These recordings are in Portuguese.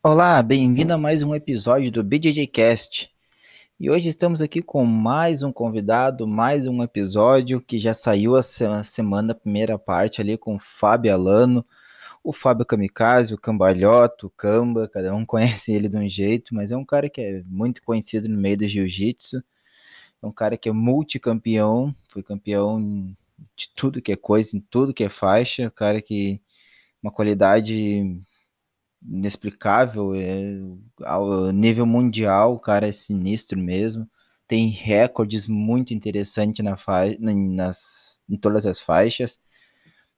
Olá, bem-vindo a mais um episódio do BJJcast. E hoje estamos aqui com mais um convidado, mais um episódio que já saiu a semana, a primeira parte ali com o Fábio Alano, o Fábio Kamikaze, o Cambalhota, o Camba, cada um conhece ele de um jeito, mas é um cara que é muito conhecido no meio do jiu-jitsu, é um cara que é multicampeão, foi campeão de tudo que é coisa, em tudo que é faixa, um cara que uma qualidade inexplicável, é, ao nível mundial, o cara é sinistro mesmo. Tem recordes muito interessantes na nas, em todas as faixas.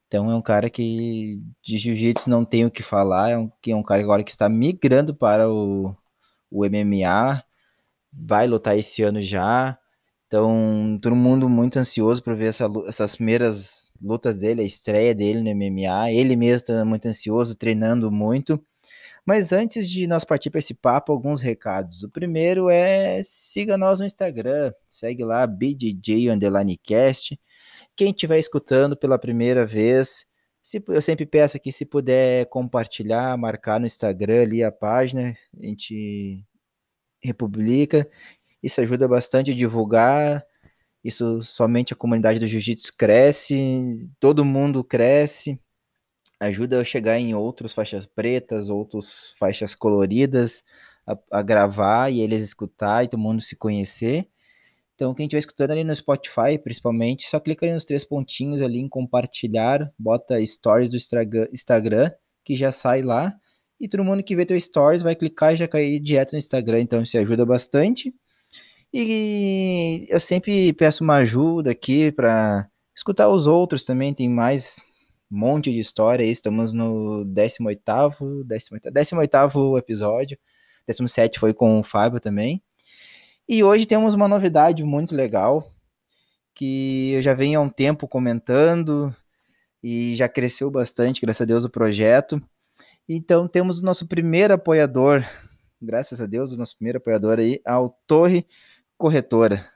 Então é um cara que de jiu-jitsu não tem o que falar, é um, é um cara agora que está migrando para o, o MMA, vai lutar esse ano já. Então, todo mundo muito ansioso para ver essa, essas primeiras lutas dele, a estreia dele no MMA. Ele mesmo está muito ansioso, treinando muito. Mas antes de nós partir para esse papo, alguns recados. O primeiro é siga nós no Instagram, segue lá BJJ_cast. Quem estiver escutando pela primeira vez, se, eu sempre peço aqui se puder compartilhar, marcar no Instagram ali a página, a gente republica. Isso ajuda bastante a divulgar. Isso somente a comunidade do jiu-jitsu cresce, todo mundo cresce ajuda eu chegar em outros faixas pretas, outros faixas coloridas, a, a, gravar e eles escutar e todo mundo se conhecer. Então, quem estiver escutando ali no Spotify, principalmente, só clica ali nos três pontinhos ali em compartilhar, bota stories do Instagram, que já sai lá, e todo mundo que vê teu stories vai clicar e já cair direto no Instagram, então isso ajuda bastante. E eu sempre peço uma ajuda aqui para escutar os outros também, tem mais monte de história. Estamos no 18º, 18 18 episódio. 17 foi com o Fábio também. E hoje temos uma novidade muito legal que eu já venho há um tempo comentando e já cresceu bastante, graças a Deus, o projeto. Então temos o nosso primeiro apoiador, graças a Deus, o nosso primeiro apoiador aí, a Torre Corretora.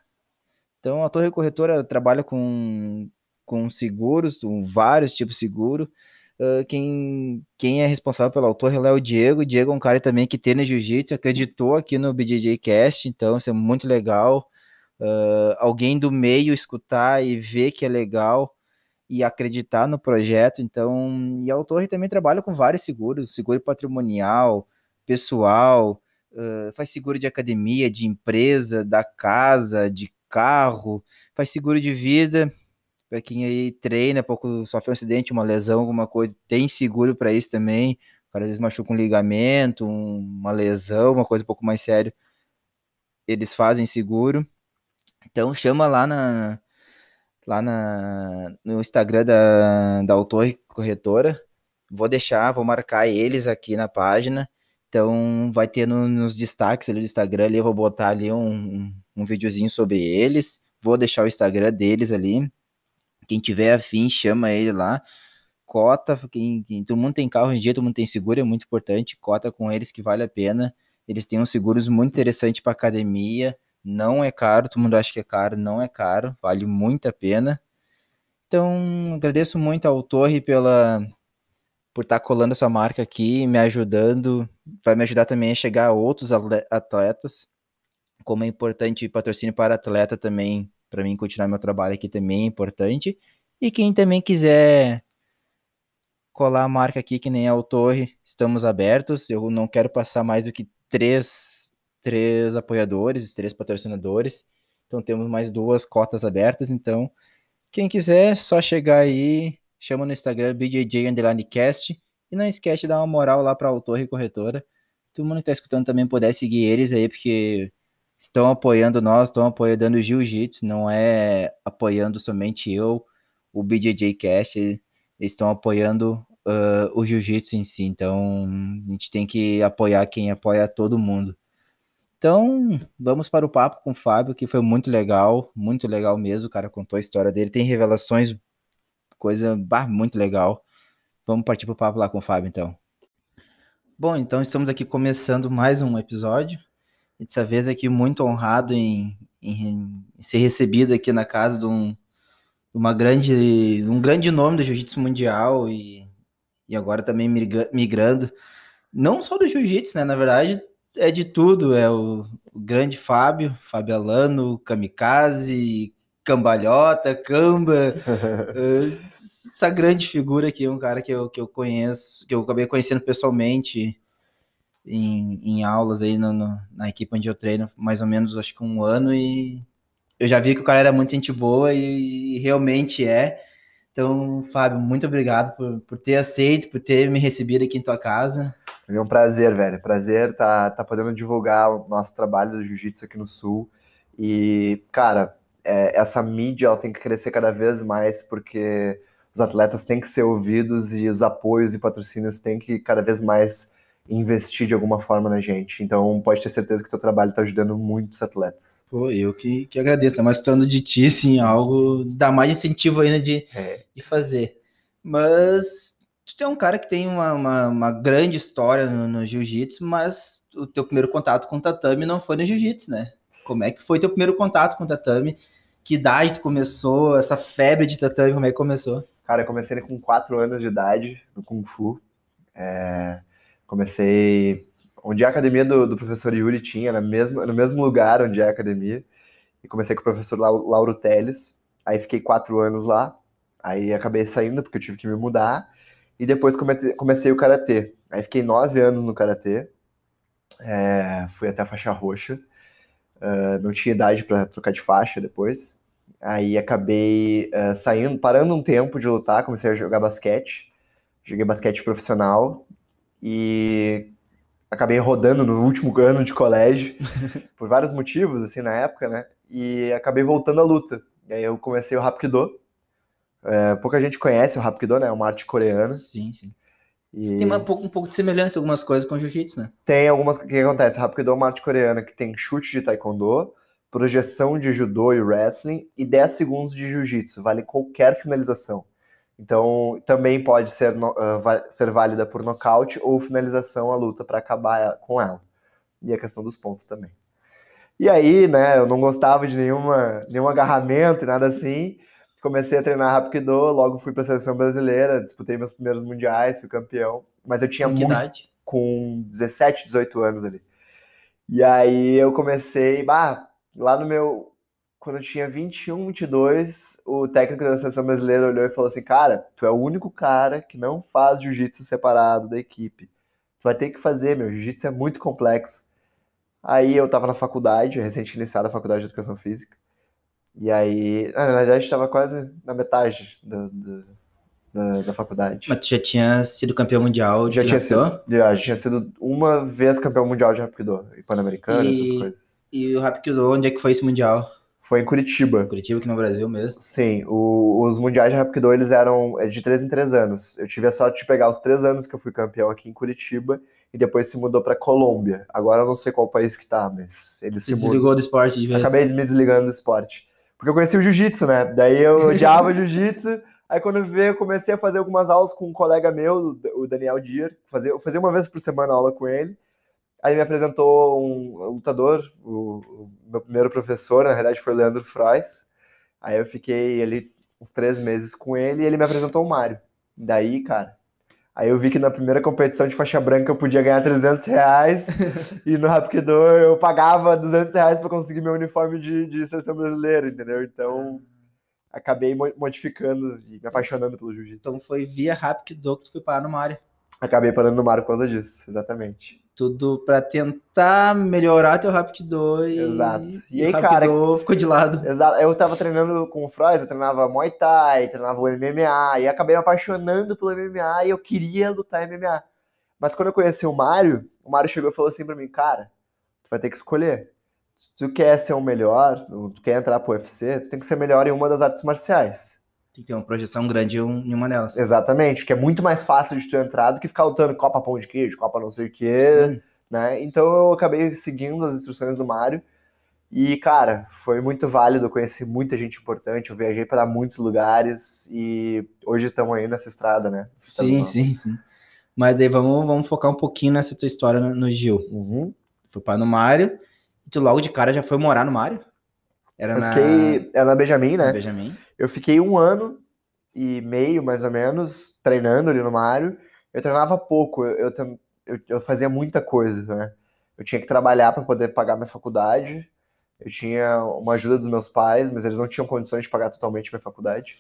Então a Torre Corretora trabalha com com seguros, com vários tipos de seguro. Uh, quem, quem é responsável pelo autor é o Diego. O Diego é um cara também que tem no jiu-jitsu, acreditou aqui no BJJ Cast, então isso é muito legal. Uh, alguém do meio escutar e ver que é legal e acreditar no projeto. Então, e a Torre também trabalha com vários seguros, seguro patrimonial, pessoal, uh, faz seguro de academia, de empresa, da casa, de carro, faz seguro de vida para quem aí treina, pouco sofre um acidente, uma lesão, alguma coisa, tem seguro para isso também. O cara às vezes machuca um ligamento, um, uma lesão, uma coisa um pouco mais séria. Eles fazem seguro. Então chama lá na lá na, no Instagram da, da Autor Corretora. Vou deixar, vou marcar eles aqui na página. Então vai ter no, nos destaques ali do Instagram ali, eu vou botar ali um, um, videozinho sobre eles. Vou deixar o Instagram deles ali. Quem tiver afim, chama ele lá. Cota, quem, quem, todo mundo tem carro hoje em dia, todo mundo tem seguro, é muito importante. Cota com eles que vale a pena. Eles têm uns seguros muito interessantes para academia. Não é caro, todo mundo acha que é caro, não é caro, vale muito a pena. Então, agradeço muito ao Torre pela por estar tá colando essa marca aqui, me ajudando, vai me ajudar também a chegar a outros atletas. Como é importante patrocínio para atleta também para mim continuar meu trabalho aqui também é importante. E quem também quiser colar a marca aqui, que nem a o Torre, estamos abertos. Eu não quero passar mais do que três, três apoiadores, três patrocinadores. Então temos mais duas cotas abertas. Então, quem quiser, só chegar aí, chama no Instagram BJJ_cast e não esquece de dar uma moral lá para a Torre Corretora. Todo mundo que está escutando também puder seguir eles aí, porque estão apoiando nós, estão apoiando o Jiu-Jitsu, não é apoiando somente eu, o BJJ Cast, eles estão apoiando uh, o Jiu-Jitsu em si, então a gente tem que apoiar quem apoia todo mundo. Então, vamos para o papo com o Fábio, que foi muito legal, muito legal mesmo, o cara contou a história dele, tem revelações, coisa bah, muito legal. Vamos partir para o papo lá com o Fábio, então. Bom, então estamos aqui começando mais um episódio dessa vez aqui muito honrado em, em, em ser recebido aqui na casa de um, uma grande, um grande nome do jiu-jitsu mundial e, e agora também migrando. Não só do jiu-jitsu, né? Na verdade, é de tudo. É o, o grande Fábio, Fábio Alano, Kamikaze, Cambalhota, Camba. uh, essa grande figura aqui, um cara que eu, que eu conheço, que eu acabei conhecendo pessoalmente em, em aulas aí no, no, na equipe onde eu treino, mais ou menos, acho que um ano, e eu já vi que o cara era muito gente boa e, e realmente é. Então, Fábio, muito obrigado por, por ter aceito, por ter me recebido aqui em tua casa. É um prazer, velho. Prazer tá, tá podendo divulgar o nosso trabalho do jiu-jitsu aqui no Sul. E, cara, é, essa mídia ela tem que crescer cada vez mais, porque os atletas têm que ser ouvidos e os apoios e patrocínios têm que cada vez mais investir de alguma forma na gente. Então pode ter certeza que teu trabalho está ajudando muitos atletas. Pô, eu que, que agradeço, tá mais estando de ti, assim, algo dá mais incentivo ainda de, é. de fazer. Mas tu tem um cara que tem uma, uma, uma grande história no, no jiu-jitsu, mas o teu primeiro contato com o tatame não foi no jiu-jitsu, né? Como é que foi teu primeiro contato com o tatame? Que idade tu começou? Essa febre de tatame, como é que começou? Cara, eu comecei com 4 anos de idade no Kung Fu. É Comecei onde a academia do, do professor Yuri tinha, na mesma, no mesmo lugar onde é a academia. E comecei com o professor Lauro Teles. Aí fiquei quatro anos lá. Aí acabei saindo porque eu tive que me mudar. E depois comecei, comecei o karatê. Aí fiquei nove anos no karatê. É, fui até a faixa roxa. Uh, não tinha idade para trocar de faixa depois. Aí acabei uh, saindo, parando um tempo de lutar, comecei a jogar basquete. Joguei basquete profissional e acabei rodando no último ano de colégio por vários motivos assim na época, né? E acabei voltando à luta. E aí eu comecei o Hapkido. É, pouca gente conhece o Hapkido, né? É uma arte coreana. Sim, sim. E... Tem uma, um, pouco, um pouco de semelhança em algumas coisas com jiu-jitsu, né? Tem algumas. O que acontece? O Hapkido é uma arte coreana que tem chute de taekwondo, projeção de judô e wrestling e 10 segundos de jiu-jitsu. Vale qualquer finalização. Então, também pode ser, uh, ser válida por nocaute ou finalização a luta para acabar com ela. E a questão dos pontos também. E aí, né, eu não gostava de nenhuma, nenhum agarramento e nada assim. Comecei a treinar Rapido, logo fui para a seleção brasileira, disputei meus primeiros mundiais, fui campeão. Mas eu tinha com muito, idade? Com 17, 18 anos ali. E aí eu comecei, bah, lá no meu quando eu tinha 21, 22, o técnico da seleção brasileira olhou e falou assim: Cara, tu é o único cara que não faz jiu-jitsu separado da equipe. Tu vai ter que fazer, meu. Jiu-jitsu é muito complexo. Aí eu tava na faculdade, recente iniciada a faculdade de educação física. E aí, na verdade, estava quase na metade do, do, da, da, faculdade. Mas tu já tinha sido campeão mundial de já tinha sido, Já, tinha sido uma vez campeão mundial de Rapido, e Pan-Americano e outras coisas. E o Rapido, onde é que foi esse mundial? Foi em Curitiba. Curitiba aqui no Brasil mesmo? Sim, o, os mundiais de Rapido eles eram é, de três em três anos. Eu tive a sorte de pegar os três anos que eu fui campeão aqui em Curitiba e depois se mudou para Colômbia. Agora eu não sei qual país que tá, mas ele se, se desligou mudou. do esporte de vez. Acabei me desligando do esporte. Porque eu conheci o jiu-jitsu, né? Daí eu odiava jiu-jitsu. Aí quando eu vi, eu comecei a fazer algumas aulas com um colega meu, o Daniel Dier. Fazer, eu fazia uma vez por semana aula com ele. Aí me apresentou um lutador, o, o, meu primeiro professor, na realidade foi o Leandro Frois. Aí eu fiquei ali uns três meses com ele e ele me apresentou o Mário. Daí, cara, aí eu vi que na primeira competição de faixa branca eu podia ganhar 300 reais e no Rapido eu pagava 200 reais para conseguir meu uniforme de, de seleção brasileira, entendeu? Então acabei modificando e me apaixonando pelo jiu-jitsu. Então foi via Rapido que tu foi parar no Mário. Acabei parando no Mário por causa disso, exatamente. Tudo para tentar melhorar teu Rapido e. Exato. E, e aí, cara. ficou de lado. Exato. Eu tava treinando com o Frois, eu treinava Muay Thai, treinava o MMA, e acabei me apaixonando pelo MMA e eu queria lutar MMA. Mas quando eu conheci o Mário, o Mário chegou e falou assim pra mim: Cara, tu vai ter que escolher. Se tu quer ser o melhor, tu quer entrar pro UFC, tu tem que ser melhor em uma das artes marciais. Tem que ter uma projeção grande em uma delas. Exatamente, que é muito mais fácil de tu entrar do que ficar lutando Copa Pão de Queijo, Copa não sei o quê, né? Então eu acabei seguindo as instruções do Mário e, cara, foi muito válido, eu conheci muita gente importante, eu viajei para muitos lugares e hoje estamos aí nessa estrada, né? sim, sim, sim. Mas daí vamos, vamos focar um pouquinho nessa tua história no, no Gil. Uhum. Foi para no Mário, e tu logo de cara já foi morar no Mário? Era eu na... fiquei. Era na Benjamin, né? Benjamin. Eu fiquei um ano e meio, mais ou menos, treinando ali no Mário. Eu treinava pouco. Eu, eu eu, eu fazia muita coisa, né? Eu tinha que trabalhar para poder pagar minha faculdade. Eu tinha uma ajuda dos meus pais, mas eles não tinham condições de pagar totalmente minha faculdade.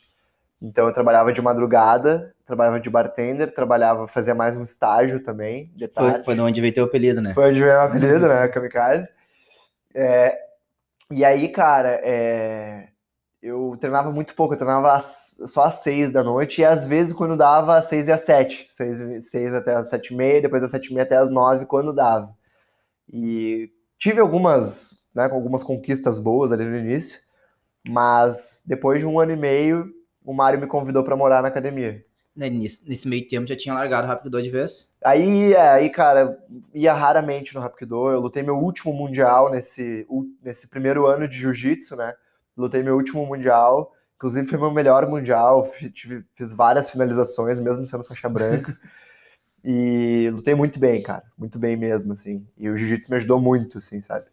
Então eu trabalhava de madrugada, trabalhava de bartender, trabalhava, fazia mais um estágio também, de tarde. Foi, foi de onde veio teu apelido, né? Foi onde veio o apelido, né? Kamikaze. É, e aí, cara, é, eu treinava muito pouco, eu treinava só às seis da noite, e às vezes quando dava, às seis e às sete. Seis, seis até às sete e meia, depois às sete e meia até às nove, quando dava. E tive algumas, né, algumas conquistas boas ali no início, mas depois de um ano e meio, o Mário me convidou para morar na academia. Né, nesse, nesse, meio tempo já tinha largado o Rapkido de vez? Aí, é, aí, cara, ia raramente no Rapkido. Eu lutei meu último mundial nesse, nesse primeiro ano de jiu-jitsu, né? Lutei meu último mundial. Inclusive foi meu melhor mundial. Fiz, fiz várias finalizações, mesmo sendo faixa branca. e lutei muito bem, cara. Muito bem mesmo, assim. E o jiu-jitsu me ajudou muito, assim, sabe?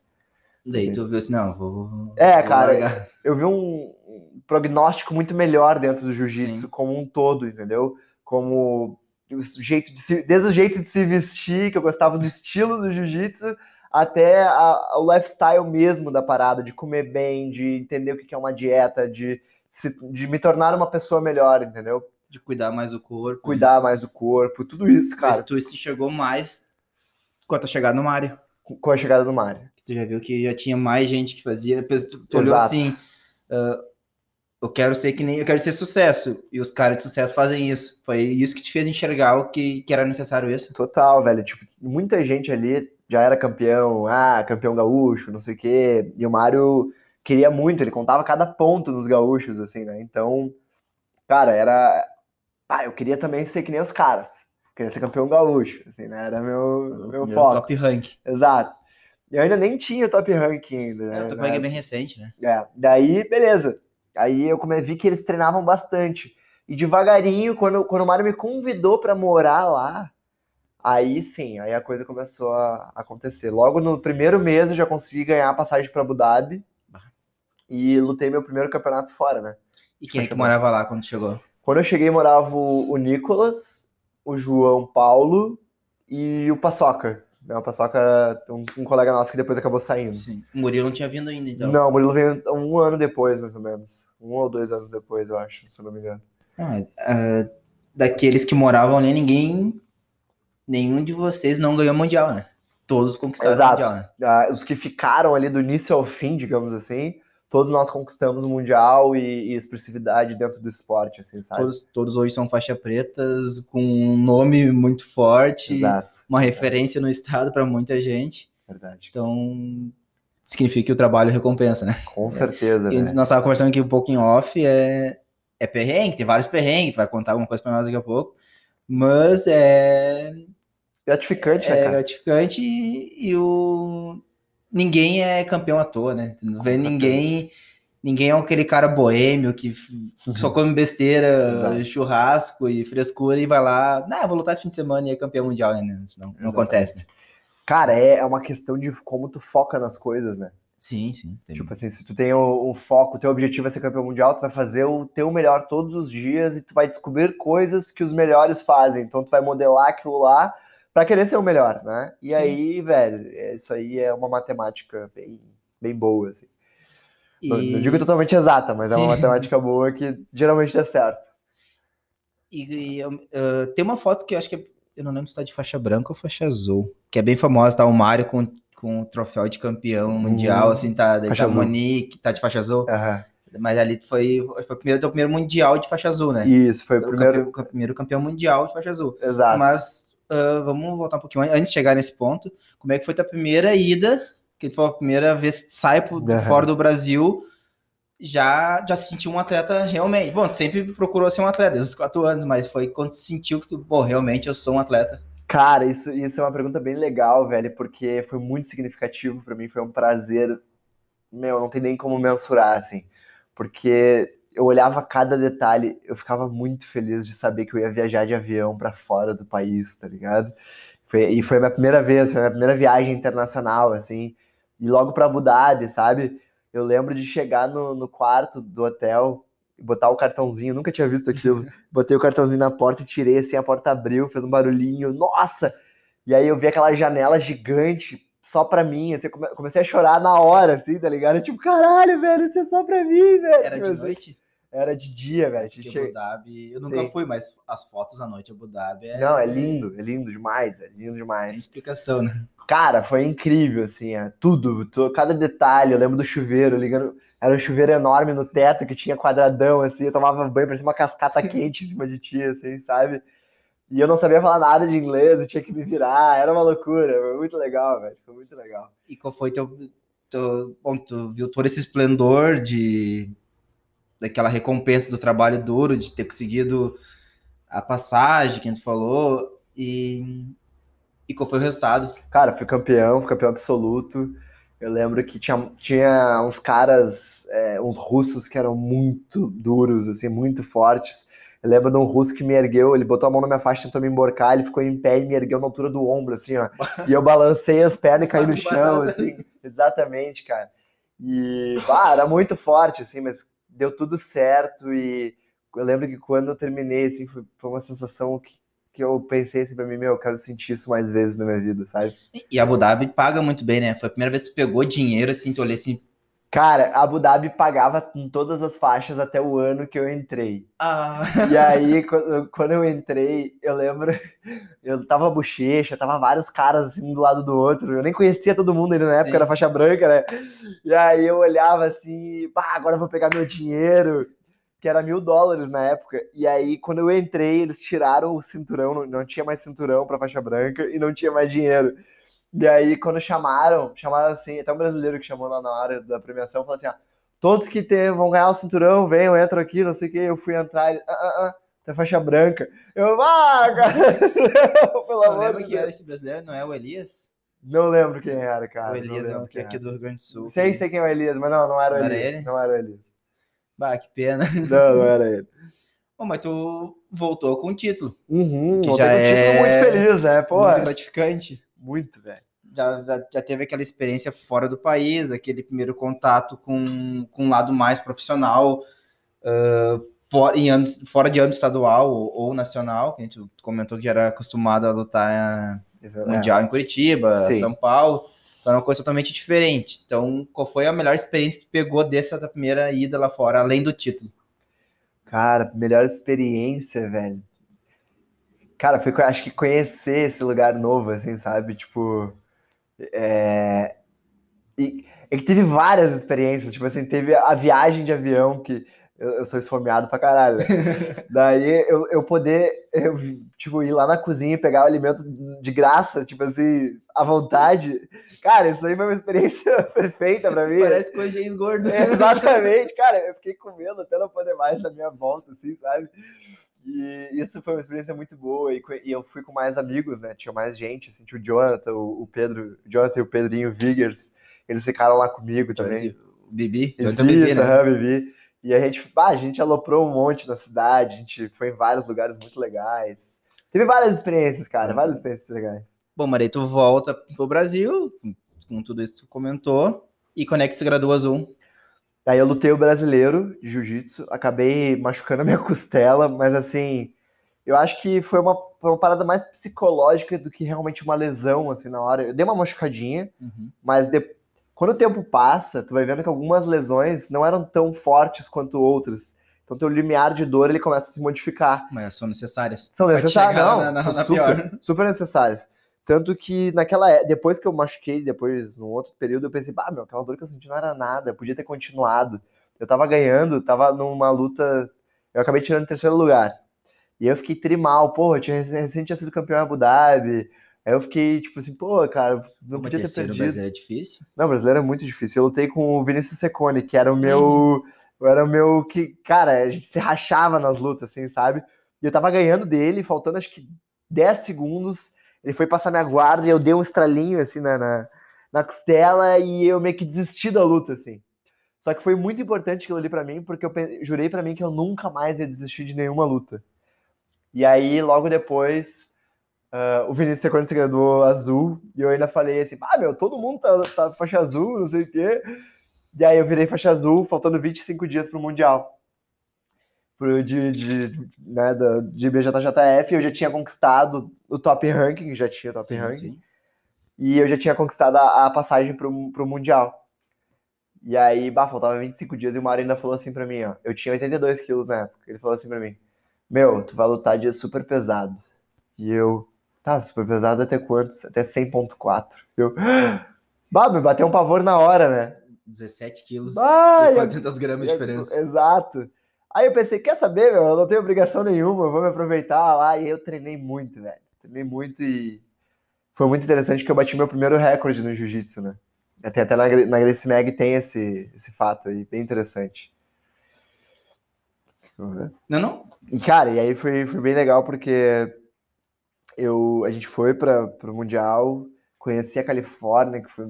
Daí tu viu assim, não, vou. É, vou cara, largar. eu vi um, prognóstico muito melhor dentro do jiu-jitsu como um todo, entendeu? Como o jeito de se, desde o jeito de se vestir, que eu gostava do estilo do jiu-jitsu, até a, o lifestyle mesmo da parada, de comer bem, de entender o que é uma dieta, de, de me tornar uma pessoa melhor, entendeu? De cuidar mais do corpo. Cuidar né? mais do corpo, tudo isso, cara. Mas tu chegou mais com a tua chegada no Mário. Com a chegada do Mário. Tu já viu que já tinha mais gente que fazia. Tu, tu olhou assim. Uh, eu quero ser que nem. Eu quero ser sucesso. E os caras de sucesso fazem isso. Foi isso que te fez enxergar o que, que era necessário isso. Total, velho. Tipo, muita gente ali já era campeão, ah, campeão gaúcho, não sei o quê. E o Mário queria muito, ele contava cada ponto nos gaúchos, assim, né? Então, cara, era. Ah, eu queria também ser que nem os caras. Queria ser campeão gaúcho, assim, né? Era meu, meu foco. Top rank. Exato. Eu ainda nem tinha top rank ainda. Né? É, o top rank é bem recente, né? É. Daí, beleza. Aí eu vi que eles treinavam bastante. E devagarinho, quando, quando o Mário me convidou para morar lá, aí sim, aí a coisa começou a acontecer. Logo no primeiro mês eu já consegui ganhar a passagem para Abu Dhabi e lutei meu primeiro campeonato fora, né? E quem é que morava lá quando chegou? Quando eu cheguei, morava o, o Nicolas, o João Paulo e o Paçoca. Né? O Paçoca, um, um, colega nosso que depois acabou saindo. Sim. O Murilo não tinha vindo ainda, então? Não, o Murilo veio um ano depois, mais ou menos. Um ou dois anos depois, eu acho, se eu não me engano. Ah, uh, daqueles que moravam ali, ninguém. Nenhum de vocês não ganhou mundial, né? Todos conquistaram Exato. o mundial, né? Uh, os que ficaram ali do início ao fim, digamos assim, todos nós conquistamos o Mundial e, e, expressividade dentro do esporte, assim, sabe? Todos, todos hoje são faixa pretas, com um nome muito forte, Exato. uma referência no estado para muita gente. Verdade. Então, significa que o trabalho recompensa, né? Com certeza, e né? Nós estávamos conversando aqui um pouco em off, é, é perrengue, tem vários perrengues, tu vai contar alguma coisa para nós daqui a pouco, mas é... Gratificante, né, é, né, cara? gratificante e, e o ninguém é campeão à toa, né? Não vê ninguém. Ninguém é aquele cara boêmio que uhum. só come besteira, Exato. churrasco e frescura e vai lá. Não, vou lutar esse fim de semana e é campeão mundial, né? Isso não, não acontece, né? Cara, é, é uma questão de como tu foca nas coisas, né? Sim, sim. Tipo assim, se tu tem o, o foco, o teu objetivo é ser campeão mundial, tu vai fazer o teu melhor todos os dias e tu vai descobrir coisas que os melhores fazem. Então tu vai modelar aquilo lá para querer ser o melhor, né? E Sim. aí, velho, é, isso aí é uma matemática bem, bem boa, assim. E... Não, não, digo totalmente exata, mas Sim. é uma matemática boa que geralmente dá certo. E, e uh, tem uma foto que eu acho que é, eu não lembro se tá de faixa branca ou faixa azul, que é bem famosa, tá o Mário com, com o troféu de campeão mundial, hum, assim, tá, faixa tá o Monique, tá de faixa azul. Uhum. Mas ali foi, foi o primeiro, o primeiro mundial de faixa azul, né? Isso, foi o primeiro... Campeão, primeiro campeão mundial de faixa azul. Exato. Mas uh, vamos voltar um pouquinho antes de chegar nesse ponto. Como é que foi tua primeira ida? Que foi a primeira vez que sai por, uhum. fora do Brasil, já já se sentiu um atleta realmente. Bom, sempre procurou ser um atleta desde os quatro anos, mas foi quando sentiu que tu, pô, realmente eu sou um atleta. Cara, isso, isso é uma pergunta bem legal, velho, porque foi muito significativo para mim, foi um prazer, meu, não tem nem como mensurar, assim, porque eu olhava cada detalhe, eu ficava muito feliz de saber que eu ia viajar de avião para fora do país, tá ligado? Foi, e foi a minha primeira vez, foi a minha primeira viagem internacional, assim, e logo para Abu Dhabi, sabe? Eu lembro de chegar no, no quarto do hotel botar o cartãozinho, nunca tinha visto aquilo. Botei o cartãozinho na porta e tirei assim, a porta abriu, fez um barulhinho. Nossa! E aí eu vi aquela janela gigante só pra mim, assim, comecei a chorar na hora, assim, tá ligado? Tipo, caralho, velho, isso é só pra mim, velho. Era de noite? Era de dia, velho. Porque Abu Dhabi, eu nunca Sim. fui, mas as fotos à noite em Abu Dhabi é... Não, é lindo, é lindo demais, velho, lindo Sem demais. explicação, né? Cara, foi incrível, assim, é, tudo, tu- cada detalhe. Eu lembro do chuveiro ligando. Era um chuveiro enorme no teto que tinha quadradão, assim. Eu tomava banho, parecia uma cascata quente em cima de ti, assim, sabe? E eu não sabia falar nada de inglês, eu tinha que me virar. Era uma loucura, foi muito legal, velho. Foi muito legal. E qual foi teu, teu... Bom, tu viu todo esse esplendor de... Daquela recompensa do trabalho duro, de ter conseguido a passagem que a gente falou, e... E qual foi o resultado? Cara, fui campeão, fui campeão absoluto. Eu lembro que tinha, tinha uns caras, é, uns russos que eram muito duros, assim, muito fortes. Eu lembro de um russo que me ergueu, ele botou a mão na minha faixa, tentou me emborcar, ele ficou em pé e me ergueu na altura do ombro, assim, ó. E eu balancei as pernas e caí no chão, assim. Exatamente, cara. E, bah, era muito forte, assim, mas deu tudo certo. E eu lembro que quando eu terminei, assim, foi, uma sensação que, que eu pensei assim pra mim, meu, eu quero sentir isso mais vezes na minha vida, sabe? E Abu Dhabi paga muito bem, né? Foi a primeira vez que tu pegou dinheiro, assim, tu olhei assim... Cara, Abu Dhabi pagava em todas as faixas até o ano que eu entrei. Ah... E aí, quando, eu entrei, eu lembro, eu tava bochecha, tava vários caras assim um do lado do outro. Eu nem conhecia todo mundo ainda na época Sim. da faixa branca, né? E aí eu olhava assim, pá, agora eu vou pegar meu dinheiro, que era mil dólares na época. E aí, quando eu entrei, eles tiraram o cinturão, não tinha mais cinturão pra faixa branca e não tinha mais dinheiro. E aí, quando chamaram, chamaram assim, até um brasileiro que chamou lá na hora da premiação, falou assim, ó, todos que tem, vão ganhar o cinturão, venham, entram aqui, não sei o que. Eu fui entrar, ele, ah, ah, ah, faixa branca. Eu, ah, cara, não, pelo Eu amor lembro de que Deus. era esse brasileiro, não é o Elias? Não lembro quem era, cara. o Elias é um que é aqui era. do Rio Grande do Sul. Sei, que- sei quem é o Elias, mas não, não era o Não era Elias. ele? Não era o Elias. Bah, que pena. Não, não era ele. Bom, mas tu voltou com o título. Uhum, Que já com o título é muito feliz, né? Pô, Muito gratificante. Muito, velho. Já, já, já teve aquela experiência fora do país, aquele primeiro contato com, com um lado mais profissional, ah, fora, em âmbito- fora de âmbito estadual ou, ou nacional, que a gente comentou que já era acostumado a lutar É. eh, mundial em Curitiba, Sim. São Paulo. Então é uma coisa totalmente diferente. Então, qual foi a melhor experiência que tu pegou dessa primeira ida lá fora, além do título? Cara, melhor experiência, velho. Cara, foi, acho que conhecer esse lugar novo, assim, sabe? Tipo, é... E, é que teve várias experiências, tipo assim, teve a viagem de avião, que eu, eu sou esfomeado pra caralho. Daí eu, eu poder, eu, tipo, ir lá na cozinha e pegar o alimento de graça, tipo assim, à vontade. Cara, isso aí foi uma experiência perfeita pra mim. Parece coisa de ex-gordo. Exatamente, cara, eu fiquei comendo até não poder mais na minha volta, assim, sabe? E isso foi uma experiência muito boa, e, e eu fui com mais amigos, né? Tinha mais gente, assim, tinha o Jonathan, o, o Pedro, o Jonathan e o Pedrinho Viggers, eles ficaram lá comigo também. O Bibi. Isso, Bibi, né? aham, Bibi. E a gente, ah, a gente aloprou um monte na cidade, a gente foi em vários lugares muito legais. Teve várias experiências, cara, Uhum. várias experiências legais. Bom, Maria, tu volta pro Brasil, com- com tudo isso que tu comentou, e quando é que se gradua Azul? Aí eu lutei o brasileiro de jiu-jitsu, acabei machucando a minha costela, mas assim, eu acho que foi uma, foi uma parada mais psicológica do que realmente uma lesão, assim, na hora. Eu dei uma machucadinha, mas de- quando o tempo passa, tu vai vendo que algumas lesões não eram tão fortes quanto outras. Então teu limiar de dor, ele começa a se modificar. Mas são necessárias. São necessárias, não, na- na- são na super, pior. super necessárias. Tanto que naquela, é- depois que eu machuquei, depois, num outro período, eu pensei, bah, meu, aquela dor que eu senti não era nada, podia ter continuado. Eu tava ganhando, tava numa luta, eu acabei tirando em terceiro lugar. E eu fiquei trimal, porra, eu tinha recém tinha sido campeão em Abu Dhabi. Aí eu fiquei, tipo assim, pô, cara, não Mas podia ter perdido. brasileiro é difícil. Não, brasileiro é muito difícil. Eu lutei com o Vinícius Secone, que era o meu. Era o meu. que Cara, a gente se rachava nas lutas, assim, sabe? E eu tava ganhando dele, faltando acho que 10 segundos. Ele foi passar minha guarda e eu dei um estralinho, assim, na, na, na costela e eu meio que desisti da luta, assim. Só que foi muito importante aquilo ali pra mim, porque eu jurei pra mim que eu nunca mais ia desistir de nenhuma luta. E aí, logo depois, ah, o Vinícius Secone se graduou azul, e eu ainda falei assim, ah, meu, todo mundo tá, tá faixa azul, não sei o quê. E aí eu virei faixa azul, faltando 25 dias pro Mundial. Pro, de, de, né, de BJJF, eu já tinha conquistado o top ranking, já tinha top Sim, ranking, sim. e eu já tinha conquistado a, a passagem pro, pro Mundial. E aí, bah, faltava 25 dias e o Mário ainda falou assim pra mim, ó. Eu tinha 82 quilos na época. Ele falou assim pra mim: Meu, tu vai lutar dia super pesado. E eu, tá, super pesado até quantos? Até 100,4. Eu, bah, me bateu um pavor na hora, né? 17 quilos Ah, e eu- 400 gramas de diferença. Exato. Aí eu pensei, quer saber, meu? Eu não tenho obrigação nenhuma, eu vou me aproveitar lá. E eu treinei muito, velho. Treinei muito e foi muito interessante que eu bati meu primeiro recorde no jiu-jitsu, né? Até, até na, na Gracie Mag tem esse, esse fato aí, bem interessante. Não, não? E, cara, e aí foi, foi bem legal porque eu, a gente foi para o Mundial, conheci a Califórnia, que foi,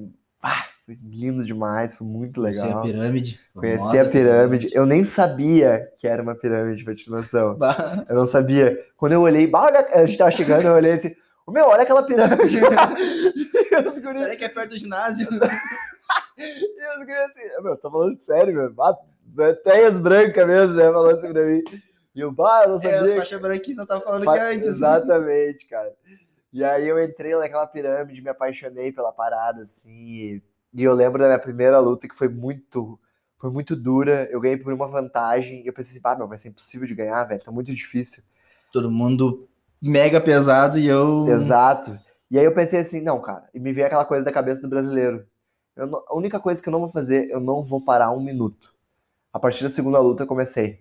foi lindo demais, foi muito Conheci legal. a pirâmide. Conheci a pirâmide. Eu nem sabia que era uma pirâmide, pra te noção. Bah, Eu não sabia. Quando eu olhei, olha, a gente tava chegando, eu olhei assim, "Ô, meu, olha aquela pirâmide. Será que é perto do ginásio? e os guris assim, meu, tá falando sério, meu. Ah, teias brancas mesmo, né, falando assim pra mim. E eu, bah, eu não É, sabia. as que- faixas branquinhas nós tava falando Fa- que antes. né? Exatamente, cara. E aí eu entrei naquela pirâmide, me apaixonei pela parada, assim. E, eu lembro da minha primeira luta que foi muito, foi muito dura. Eu ganhei por uma vantagem. E eu pensei assim, ah, meu, vai ser impossível de ganhar, velho. Tá muito difícil. Todo mundo mega pesado e eu. Exato. E aí eu pensei assim, não, cara. E me veio aquela coisa da cabeça do brasileiro. Não- a única coisa que eu não vou fazer, eu não vou parar um minuto. A partir da segunda luta eu comecei.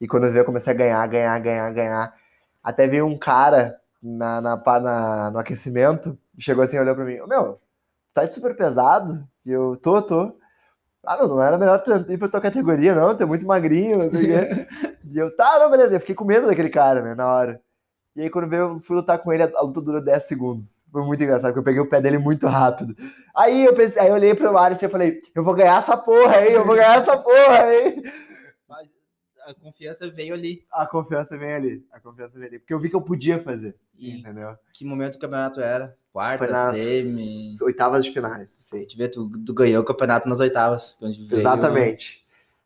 E quando eu vi, eu comecei a ganhar, ganhar, ganhar, ganhar. Até veio um cara na, na, na- no aquecimento, chegou assim, olhou pra mim, meu, tá de super pesado? E eu, tô, tô. Ah, meu, não era melhor tu ir pra tua categoria, não, tu é muito magrinho, não sei o quê. E eu, tá, não, beleza. Eu fiquei com medo daquele cara, né, na hora. E aí, quando veio, eu fui lutar com ele, a, luta durou 10 segundos. Foi muito engraçado, porque eu peguei o pé dele muito rápido. Aí eu pensei, aí eu olhei pro Mário e falei, eu vou ganhar essa porra, hein? Eu vou ganhar essa porra, hein? A confiança veio ali. A confiança vem ali, a confiança vem ali. Porque eu vi que eu podia fazer, E entendeu? que momento do campeonato era? Quarta, Foi nas semi. oitavas de finais, assim. Tu vê, tu, tu ganhou o campeonato nas oitavas. quando veio- Exatamente.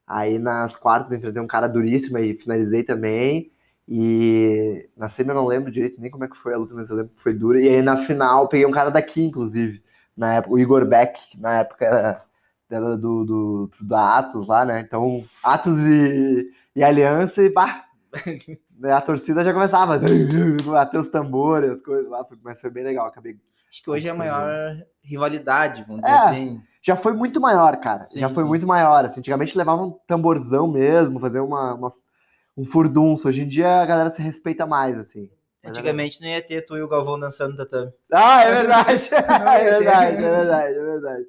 Aí nas quartas eu enfrentei um cara duríssimo e finalizei também. E na semi eu não lembro direito nem como é que foi a luta, mas eu lembro que foi dura. E aí na final peguei um cara daqui, inclusive. Na época, o Igor Beck, que na época era, era do, do, da Atos lá, né? Então, Atos e, e Aliança e pá! Né, A torcida já começava a bater os tambores, as coisas lá, mas foi bem legal. Acabei Acho que hoje é a maior rivalidade, vamos dizer É. assim. já foi muito maior, cara. Sim, já foi sim. muito maior. Assim, antigamente levava um tamborzão mesmo, fazer uma, uma- um furdunço. Hoje em dia a galera se respeita mais, assim. Mas Antigamente não ia ter tu e o Galvão dançando no tatame. Ah, é verdade! É verdade, é verdade, é verdade.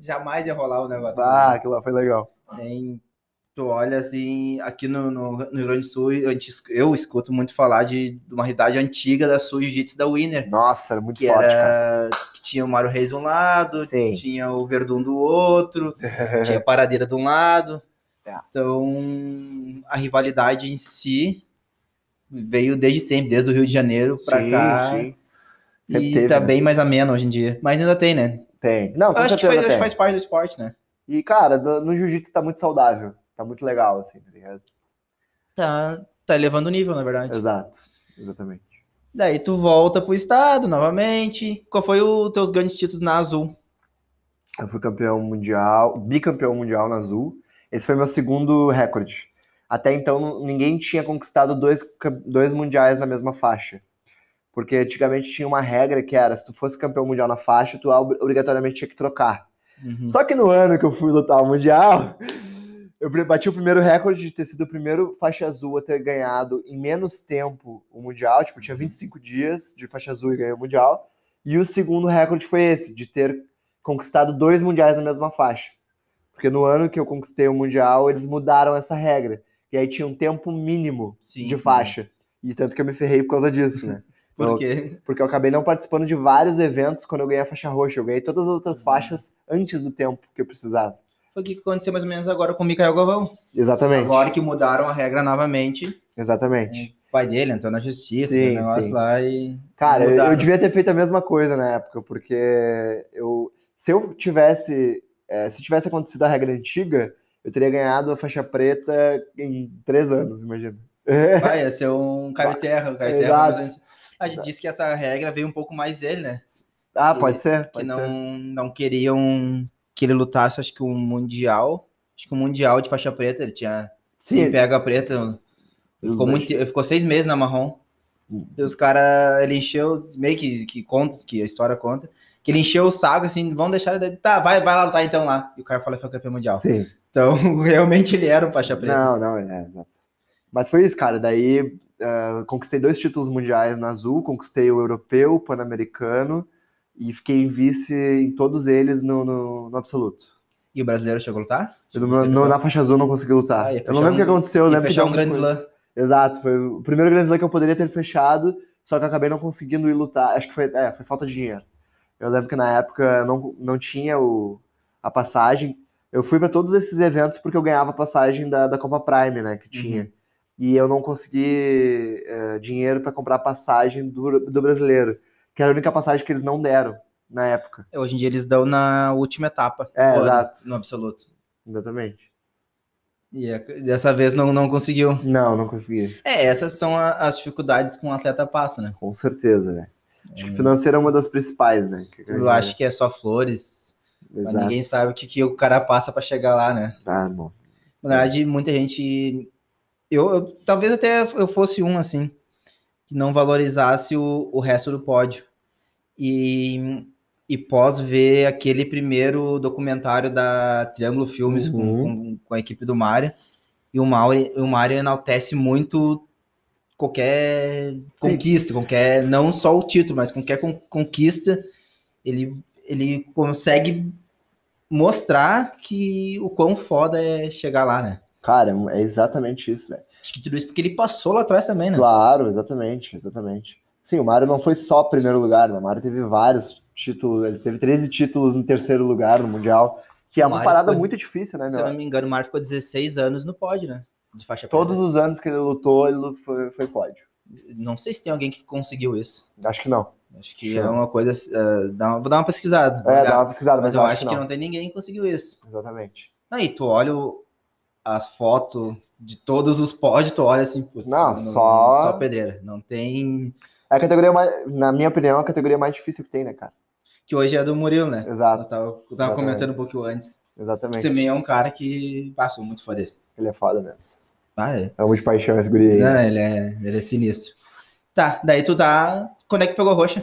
Jamais ia rolar o negócio. Ah, aquilo lá foi legal. Tem- tu olha assim, aqui no, no, no Rio Grande do Sul, es- eu escuto muito falar de, de uma realidade antiga da Sul Jiu-Jitsu da Winner. Nossa, era muito Que forte, era que tinha o Mário Reis de um lado, Sim. tinha o Verdun do outro, tinha a Paradeira de um lado. É. Então, a rivalidade em si veio desde sempre, desde o Rio de Janeiro pra Sim, cá. sim. Sempre E teve, tá né? bem mais ameno hoje em dia. Mas ainda tem, né? Tem. Não, Eu acho que, faz, acho que faz parte do esporte, né? E, cara, do- no jiu-jitsu tá muito saudável. Tá muito legal, assim, tá ligado? Tá, tá elevando o nível, na verdade. Exato. Exatamente. Daí tu volta pro estado novamente. Qual foi os teus grandes títulos na Azul? Eu fui campeão mundial, bicampeão mundial na Azul. Esse foi meu segundo recorde. Até então, ninguém tinha conquistado dois, dois mundiais na mesma faixa. Porque antigamente tinha uma regra que era, se tu fosse campeão mundial na faixa, tu ob- obrigatoriamente tinha que trocar. Uhum. Só que no ano que eu fui lutar o mundial, eu bati o primeiro recorde de ter sido o primeiro faixa azul a ter ganhado em menos tempo o mundial. Tipo, tinha 25 dias de faixa azul e ganhei o mundial. E o segundo recorde foi esse, de ter conquistado dois mundiais na mesma faixa. Porque no ano que eu conquistei o mundial, eles mudaram essa regra. E aí tinha um tempo mínimo Sim. de faixa. E tanto que eu me ferrei por causa disso, né? Por quê? Porque eu acabei não participando de vários eventos quando eu ganhei a faixa roxa. Eu ganhei todas as outras faixas antes do tempo que eu precisava. Foi o que aconteceu mais ou menos agora com o Mikael Galvão. Exatamente. Agora que mudaram a regra novamente, Exatamente. o pai dele entrou na justiça, Sim, um negócio sim. lá e. Cara, eu, eu devia ter feito a mesma coisa na época, porque eu, se eu tivesse, é, se tivesse acontecido a regra antiga, eu teria ganhado a faixa preta em três anos, imagina. Vai, ia ser um Caio Terra. O Caio Terra mas a gente disse que essa regra veio um pouco mais dele, né? Ah, Que- pode ser? Que Pode não, ser. não queriam que ele lutasse, acho que um Mundial. Acho que um Mundial de faixa preta, ele tinha Sim, sem pega preta. Ele ficou, muito, ele ficou seis meses na marrom. Hum. E os caras, ele encheu, meio que, que conta, que a história conta, que ele encheu o saco, assim, vão deixar ele. Tá, vai, vai lá lutar então lá. E o cara falou que foi campeão mundial. Sim. Então, realmente ele era um faixa preta. Não, não, é. Mas foi isso, cara. Daí ah, conquistei dois títulos mundiais na Azul, conquistei o europeu, o pan-americano e fiquei em vice em todos eles no, no, no absoluto. E o brasileiro chegou a lutar? No- campeão? na faixa azul não consegui lutar. Ah, eu não lembro o que um- aconteceu, eu lembro que fechar um grande slam. Exato, foi o primeiro grande slam que eu poderia ter fechado, só que eu acabei não conseguindo ir lutar. Acho que foi, é, foi falta de dinheiro. Eu lembro que na época eu não, não tinha o, a passagem. Eu fui para todos esses eventos porque eu ganhava a passagem da, da Copa Prime, né, que tinha. E eu não consegui é, dinheiro para comprar a passagem do, do brasileiro, que era a única passagem que eles não deram na época. É, Hoje em dia eles dão na última etapa. É, exato. No absoluto. Exatamente. E é- dessa vez não, não conseguiu. Não, não consegui. É, essas são a- as dificuldades que um atleta passa, né? Com certeza, velho. Acho que financeiro é uma das principais, né? que- Eu acho que é só flores, mas Exato. ninguém sabe o que, que o cara passa pra chegar lá, né? Ah, bom. Na verdade, muita gente. Eu, eu- talvez até eu fosse um assim, que não valorizasse o, o resto do pódio. E, e pós ver aquele primeiro documentário da Triângulo Filmes com- Uhum. com, com a equipe do Mário. E o Mário, o Mário enaltece muito qualquer conquista, qualquer, não só o título, mas qualquer con- conquista, ele, ele consegue mostrar que o quão foda é chegar lá, né? Cara, é exatamente isso, velho. Acho que tudo isso porque ele passou lá atrás também, né? Claro, exatamente, exatamente. Sim, o Mário não foi só primeiro lugar, né? O Mário teve vários títulos, ele teve 13 títulos no terceiro lugar no Mundial, que é uma Mário parada ficou muito difícil, né, Se eu meu? não me engano, o Mário ficou 16 anos no pódio, né? De faixa Todos preta. os anos que ele lutou, ele foi, foi pódio. Não sei se tem alguém que conseguiu isso. Acho que não. Acho que Sim. é uma coisa. eh, dá uma- vou dar uma pesquisada. É, dá uma pesquisada, mas mas, eu acho que, não. não tem ninguém que conseguiu isso. Exatamente. Não, e tu olha o- as fotos de todos os pódios, tu olha assim, putz, Não, só- só pedreira. Não tem. É a categoria mais, na minha opinião, a categoria mais difícil que tem, né, cara? Que hoje é do Murilo, né? Exato, Nós tava, eu tava comentando um pouquinho antes. Que exatamente. também é um cara que passou muito foda dele. Ele é foda mesmo. Ah, é. Amo de paixão esse guri aí. Não, ele é, ele é sinistro. Tá, daí tu tá. Quando é que pegou roxa?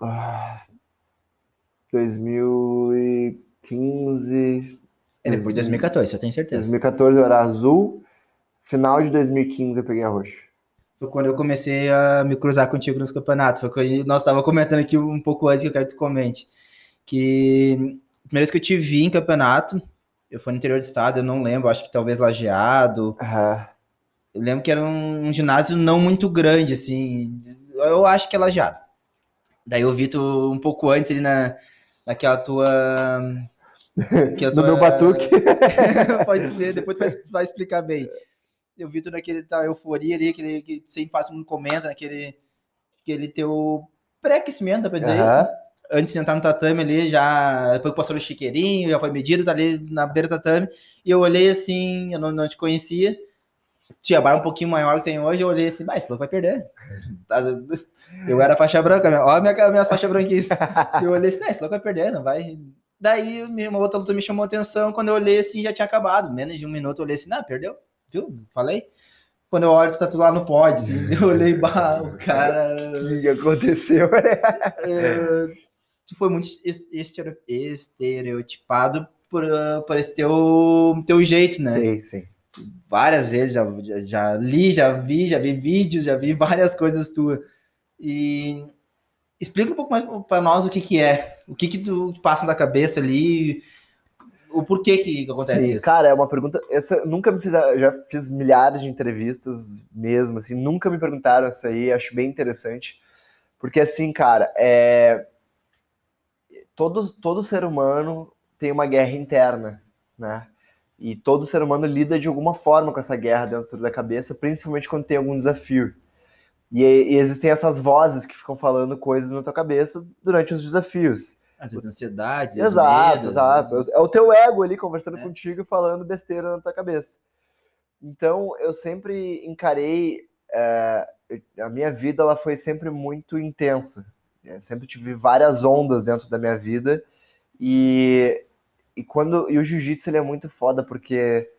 Ah, 2015. É depois de 2014, eu tenho certeza. 2014 eu era azul. Final de 2015 eu peguei a roxa. Foi quando eu comecei a me cruzar contigo nos campeonatos. Foi quando nós estávamos comentando aqui um pouco antes que eu quero que tu comente. Que a primeira vez que eu te vi em campeonato, eu fui no interior do estado, eu não lembro, acho que talvez lajeado. É, Eu lembro que era um, um ginásio não muito grande, assim. Eu acho que é lajeado. Daí eu vi tu um pouco antes ali na, naquela tua. que a No meu batuque. Pode ser, depois tu vai, tu vai explicar bem. Eu vi tu naquele tá, euforia ali, aquele que sempre faz mundo comenta, naquele aquele teu pré-aquecimento, dá pra dizer Aham. isso? Antes de entrar no tatame ali, já depois passou no chiqueirinho, já foi medido, tá ali na beira do tatame, e eu olhei assim, eu não, não te conhecia, tinha barra um pouquinho maior que tem hoje, eu olhei assim, mas esse louco vai perder. Tá- Eu era faixa branca, minha- ó, minha, minhas faixas branquices. Eu olhei assim, não, esse louco vai perder, não vai. Daí uma outra luta me chamou a atenção, quando eu olhei assim, já tinha acabado. Menos de um minuto eu olhei assim, não, perdeu, viu? Falei. Quando eu olho, tu tá tudo lá no pódio, assim, eu olhei, bah, o cara. O que aconteceu? eh, tu foi muito es- estere- estereotipado por, ah, por esse teu, teu jeito, né? Sim, sim. várias vezes, já, já, já li, já vi, já vi vídeos, já vi várias coisas tuas. E explica um pouco mais para nós o que que é, o que que tu passa na cabeça ali, o porquê que acontece Sim, isso. Cara, é uma pergunta. Essa nunca me fizeram. Já fiz milhares de entrevistas mesmo, assim, nunca me perguntaram isso aí, acho bem interessante. Porque assim, cara, é. Todo, todo ser humano tem uma guerra interna, né? E todo ser humano lida de alguma forma com essa guerra dentro da cabeça, principalmente quando tem algum desafio. E, e existem essas vozes que ficam falando coisas na tua cabeça durante os desafios. As ansiedades, Exato, medos, exato. É o teu ego ali conversando é. contigo e falando besteira na tua cabeça. Então, eu sempre encarei. É, a minha vida ela foi sempre muito intensa. Eu sempre tive várias ondas dentro da minha vida. E, e quando e o jiu-jitsu ele é muito foda porque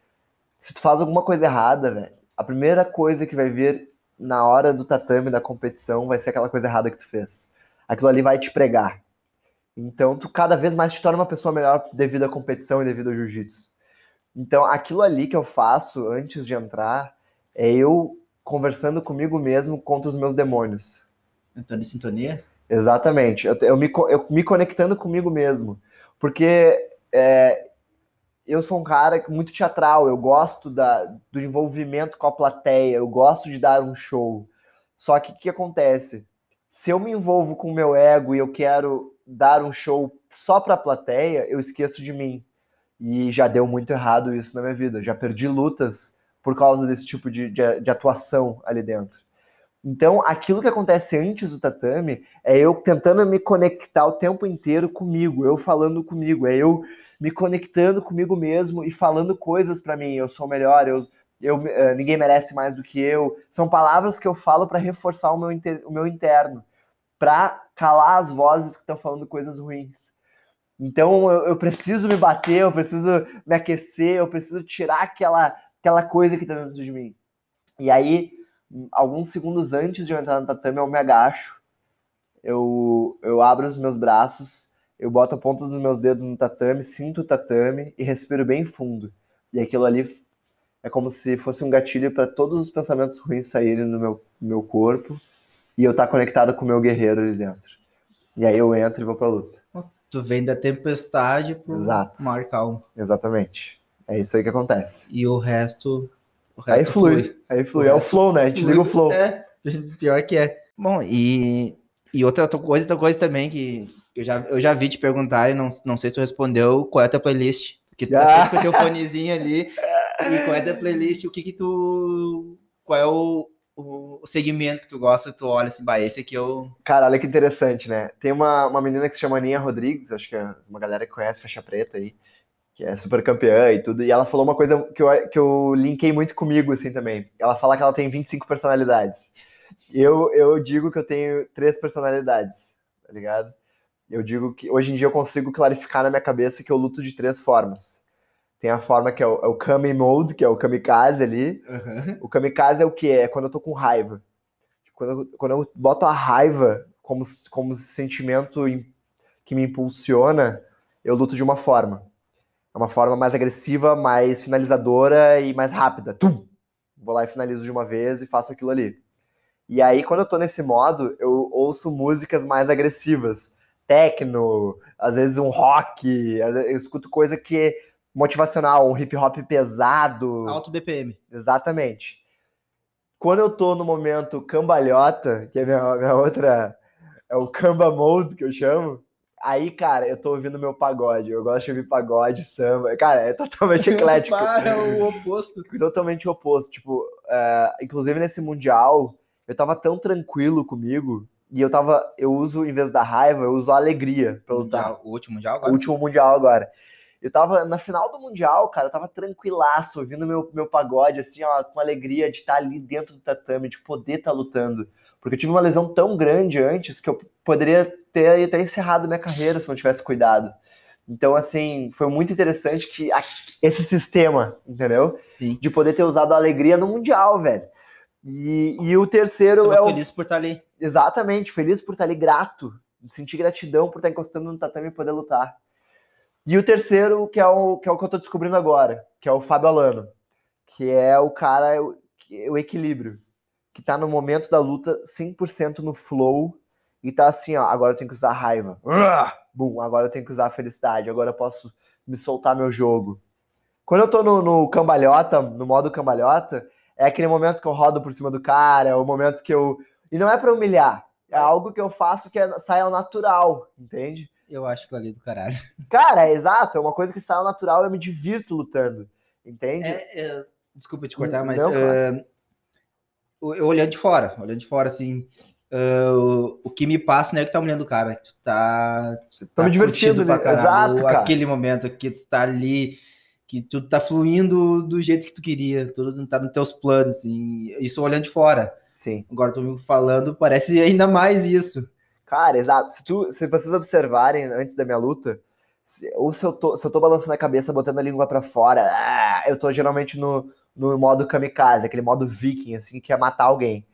se tu faz alguma coisa errada, velho, a primeira coisa que vai vir na hora do tatame da competição vai ser aquela coisa errada que tu fez. Aquilo ali vai te pregar. Então, tu cada vez mais te torna uma pessoa melhor devido à competição e devido ao jiu-jitsu. Então, aquilo ali que eu faço antes de entrar é eu conversando comigo mesmo contra os meus demônios. Entrando em sintonia? Exatamente. Eu, eu, me, eu me conectando comigo mesmo. Porque é, eu sou um cara muito teatral, eu gosto da, do envolvimento com a plateia, eu gosto de dar um show. Só que o que acontece? Se eu me envolvo com o meu ego e eu quero dar um show só para a plateia, eu esqueço de mim. E já deu muito errado isso na minha vida. Já perdi lutas por causa desse tipo de, de, de atuação ali dentro. Então, aquilo que acontece antes do tatame é eu tentando me conectar o tempo inteiro comigo, eu falando comigo, é eu me conectando comigo mesmo e falando coisas para mim. Eu sou melhor, eu, eu, uh, ninguém merece mais do que eu. São palavras que eu falo para reforçar o meu, inter, o meu interno, para calar as vozes que estão falando coisas ruins. Então eu, eu, preciso me bater, eu preciso me aquecer, eu preciso tirar aquela, aquela coisa que está dentro de mim. E aí, alguns segundos antes de eu entrar no tatame, eu me agacho, eu, eu abro os meus braços, eu boto a ponta dos meus dedos no tatame, sinto o tatame e respiro bem fundo. E aquilo ali é como se fosse um gatilho para todos os pensamentos ruins saírem do meu, meu corpo e eu estar tá conectado com o meu guerreiro ali dentro. E aí eu entro e vou pra luta. Tu vem da tempestade pro Exato. mar calmo. Exatamente. É isso aí que acontece. E o resto. O resto aí flui. flui. Aí flui. O é o flow, né? A gente liga o flow. É, pior que é. Bom, e, e outra coisa, outra coisa também que eu já, eu já vi te perguntar e não, não sei se tu respondeu qual é a tua playlist. Porque tu tá sempre com o teu fonezinho ali. E qual é a tua playlist? O que que tu. Qual é o, o, segmento que tu gosta, tu olha assim, bah, esse aqui eu. Cara, olha que interessante, né? Tem uma, uma menina que se chama Aninha Rodrigues, acho que é uma galera que conhece Faixa Preta aí, que é super campeã e tudo, e ela falou uma coisa que eu, que eu linkei muito comigo, assim, também. Ela fala que ela tem 25 personalidades. Eu, eu digo que eu tenho três personalidades, tá ligado? Eu digo que hoje em dia eu consigo clarificar na minha cabeça que eu luto de três formas. Tem a forma que é o, é o Kami Mode, que é o kamikaze ali. Uhum. O kamikaze é o que? É quando eu tô com raiva. Tipo, quando, eu, quando eu boto a raiva como, como sentimento que me impulsiona, eu luto de uma forma. É uma forma mais agressiva, mais finalizadora e mais rápida. Tum! Vou lá e finalizo de uma vez e faço aquilo ali. E aí, quando eu tô nesse modo, eu ouço músicas mais agressivas. Techno, às vezes um rock, eu escuto coisa que motivacional, um hip hop pesado. Alto BPM. Exatamente. Quando eu tô no momento cambalhota, que é minha, minha outra. É o Camba Mode que eu chamo. Aí, cara, eu tô ouvindo meu pagode. Eu gosto de ouvir pagode, samba. Cara, é totalmente eclético. é o oposto. Totalmente oposto. Tipo, uh, inclusive nesse Mundial, eu tava tão tranquilo comigo. E eu tava. Eu uso, em vez da raiva, eu uso a alegria pra lutar. Mundial, o último Mundial agora? O último Mundial agora. Eu tava na final do Mundial, cara, eu tava tranquilaço, ouvindo meu, meu pagode, assim, ó, com alegria de estar ali dentro do tatame, de poder estar tá lutando. Porque eu tive uma lesão tão grande antes que eu poderia ter até encerrado minha carreira se não tivesse cuidado. Então, assim, foi muito interessante que esse sistema, entendeu? Sim. De poder ter usado a alegria no Mundial, velho. E, e o terceiro é o. Feliz por estar tá ali. Exatamente, feliz por estar tá ali, grato. Sentir gratidão por estar encostando no tatame e poder lutar. E o terceiro, que é o que, é o que eu tô descobrindo agora, que é o Fábio Alano, que é o cara, o, o equilíbrio, que tá no momento da luta 100% no flow e tá assim, ó, agora eu tenho que usar raiva. Bum, agora eu tenho que usar felicidade, agora eu posso me soltar meu jogo. Quando eu tô no, no cambalhota, no modo cambalhota, é aquele momento que eu rodo por cima do cara, é o momento que eu. E não é para humilhar, é algo que eu faço que é, sai ao natural, entende? Eu acho que ali do caralho. Cara, é exato, é uma coisa que sai natural, eu me divirto lutando, entende? É, é, desculpa te cortar, mas não, uh, eu olhando de fora, olhando de fora, assim, Uh, o que me passa não é que tá olhando o cara, tu tá, tu tá me divertindo pra caralho Exato, cara. aquele momento que tu tá ali, que tu tá fluindo do jeito que tu queria, tudo tá nos teus planos, assim, isso olhando de fora. Sim. Agora tu me falando, parece ainda mais isso. Cara, exato. Se, tu, se vocês observarem antes da minha luta, se, ou se eu, tô, se eu tô balançando a cabeça, botando a língua pra fora, ah, eu tô geralmente no, no modo kamikaze, aquele modo viking, assim, que é matar alguém.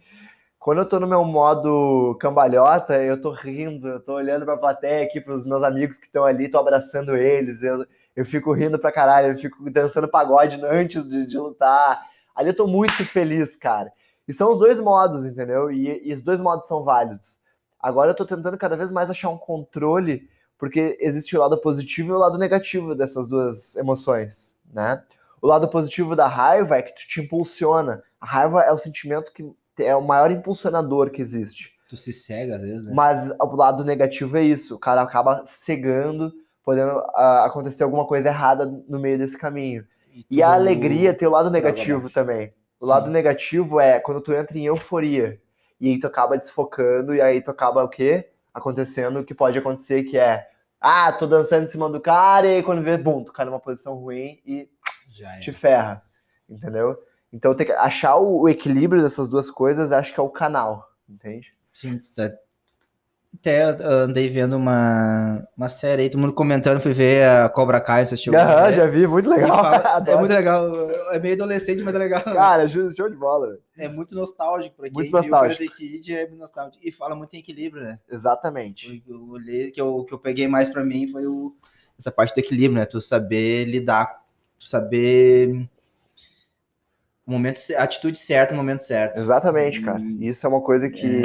Quando eu tô no meu modo cambalhota, eu tô rindo, eu tô olhando pra plateia aqui, pros meus amigos que estão ali, tô abraçando eles, eu, eu fico rindo pra caralho, eu fico dançando pagode antes de, de lutar. Ali eu tô muito feliz, cara. E são os dois modos, entendeu? E, e os dois modos são válidos. Agora eu tô tentando cada vez mais achar um controle, porque existe o lado positivo e o lado negativo dessas duas emoções, né? O lado positivo da raiva é que tu te impulsiona. A raiva é o sentimento que é o maior impulsionador que existe. Tu se cega às vezes, né? Mas o lado negativo é isso. O cara acaba cegando, podendo ah, acontecer alguma coisa errada no meio desse caminho. E tu- a alegria tem o lado negativo também. O Sim. lado negativo é quando tu entra em euforia. E aí tu acaba desfocando, e aí tu acaba o quê? Acontecendo o que pode acontecer, que é. Ah, tô dançando em cima do cara, e aí quando vê, bum, tu cai numa posição ruim e Já é. te ferra. Entendeu? Então tem que achar o, o equilíbrio dessas duas coisas, acho que é o canal. Entende? Sim, tu tá- até andei vendo uma, uma série aí, todo mundo comentando, fui ver a Cobra Kai, você assistiu? Aham, já vi, muito legal. fala- é muito legal, é meio adolescente, mas é legal. Cara, show de bola. É muito nostálgico, pra quem Muito viu o nostálgico. Karate Kid é muito nostálgico. E fala muito em equilíbrio, né? Exatamente. O o olhei- que eu, que eu peguei mais pra mim foi o, essa parte do equilíbrio, né? Tu saber lidar, tu saber o momento, atitude certa no momento certo. Exatamente, cara. Isso é uma coisa que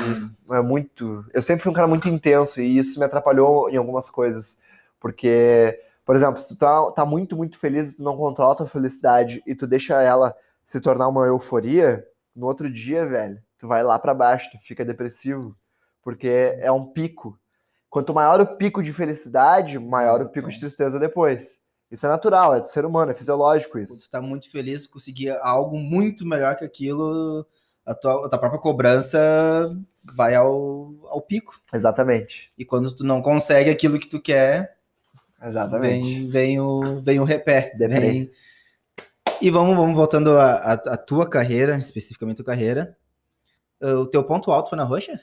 é muito. Eu sempre fui um cara muito intenso e isso me atrapalhou em algumas coisas. Porque, por exemplo, se tu tá, tá muito, muito feliz e tu não controla a tua felicidade e tu deixa ela se tornar uma euforia, no outro dia, velho, tu vai lá pra baixo, tu fica depressivo. Porque é um pico. Quanto maior o pico de felicidade, maior o pico de tristeza depois. Isso é natural, é do ser humano, é fisiológico isso. tu tá muito feliz, conseguir algo muito melhor que aquilo, a tua, a tua própria cobrança vai ao, ao pico. Exatamente. E quando tu não consegue aquilo que tu quer, Exatamente. vem, vem, o, vem o repé. Vem... E vamos, vamos voltando à tua carreira, especificamente a tua carreira. O teu ponto alto foi na roxa?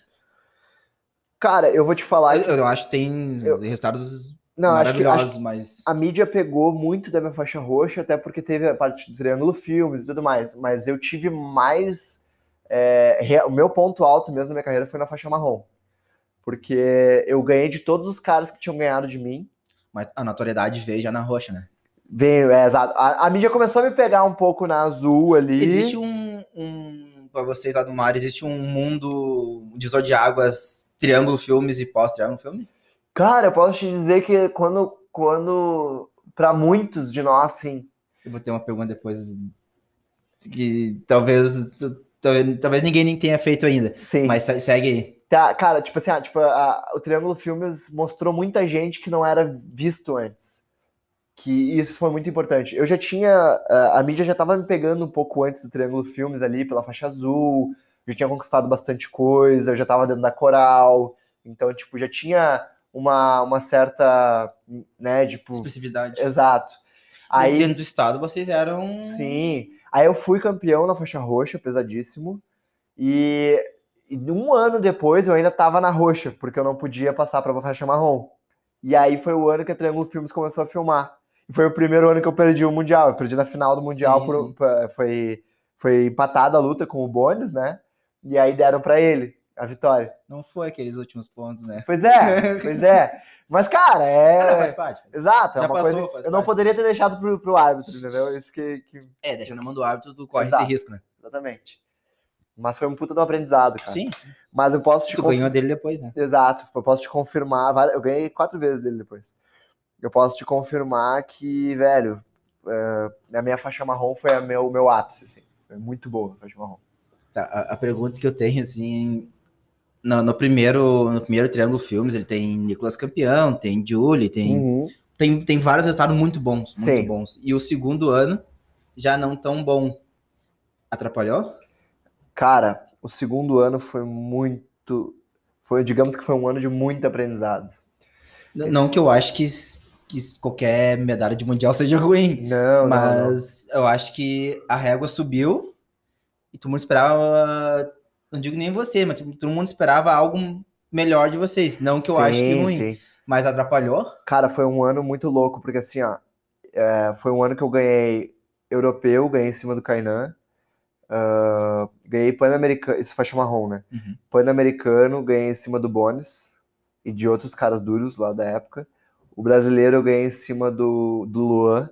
Cara, eu vou te falar. Eu, eu acho que tem Eu- resultados Não, acho que, acho que mas a mídia pegou muito da minha faixa roxa, até porque teve a parte do Triângulo Filmes e tudo mais. Mas eu tive mais. é, o meu ponto alto mesmo na minha carreira foi na faixa marrom. Porque eu ganhei de todos os caras que tinham ganhado de mim. mas a notoriedade veio já na roxa, né? Veio, é exato. A, a mídia começou a me pegar um pouco na azul ali. Existe um, um para vocês lá do mar, existe um mundo de águas, triângulo filmes e pós-triângulo filme? Cara, eu posso te dizer que quando. quando para muitos de nós, sim. Eu vou ter uma pergunta depois que talvez talvez, ninguém nem tenha feito ainda, Sim. mas se- segue aí. Tá, cara, tipo assim, ah, tipo, a- o Triângulo Filmes mostrou muita gente que não era visto antes. Que isso foi muito importante. Eu já tinha. A, a mídia já tava me pegando um pouco antes do Triângulo Filmes ali, pela faixa azul. Já tinha conquistado bastante coisa, eu já tava dentro da coral. Então, tipo, já tinha uma, uma certa. né, tipo. Expressividade. Exato. Aí. Dentro do estado vocês eram Sim. Aí eu fui campeão na faixa roxa, pesadíssimo. E, e um ano depois eu ainda tava na roxa, porque eu não podia passar pra faixa marrom. E aí foi o ano que a Triângulo Filmes começou a filmar. E foi o primeiro ano que eu perdi o Mundial. Eu perdi na final do Mundial, Sim, por- sim. foi, foi empatada a luta com o Bones, né? E aí deram pra ele a vitória. Não foi aqueles últimos pontos, né? Pois é, pois é. Mas, cara, Ah, não, faz é. parte. Exato, é Já uma passou, coisa. faz Eu não poderia ter deixado pro, pro árbitro, entendeu? Isso que- que É, deixa na mão do árbitro, tu corre Exato. esse risco, né? Exatamente. Mas foi um puta um aprendizado, cara. Sim, sim. Mas eu posso te Tu conf- ganhou dele depois, né? Exato, eu posso te confirmar. Eu ganhei quatro vezes dele depois. Eu posso te confirmar que, velho, é, a minha faixa marrom foi a meu, o meu ápice, assim. Foi muito boa a faixa marrom. Tá, a, a pergunta que eu tenho, assim, no, no primeiro, no primeiro Triângulo Filmes, ele tem Nicolas Campeão, tem Julie, tem, Uhum. tem, tem vários resultados muito bons, muito Sim. bons. E o segundo ano, já não tão bom. Atrapalhou? Cara, o segundo ano foi muito. Foi, digamos que foi um ano de muito aprendizado. N- Não que eu acho que, que qualquer medalha de mundial seja ruim, Não, não, não. mas eu acho que a régua subiu e todo mundo esperava, não digo nem você, mas todo mundo esperava algo melhor de vocês. Não que eu acho que Sim, ruim, sim. mas atrapalhou. Cara, foi um ano muito louco, porque assim, ó, é, foi um ano que eu ganhei europeu, ganhei em cima do Kainan, ah, ganhei pan-americano, isso faixa marrom, né? Uhum. Pan-americano, ganhei em cima do Bones e de outros caras duros lá da época. O brasileiro eu ganhei em cima do, do Luan.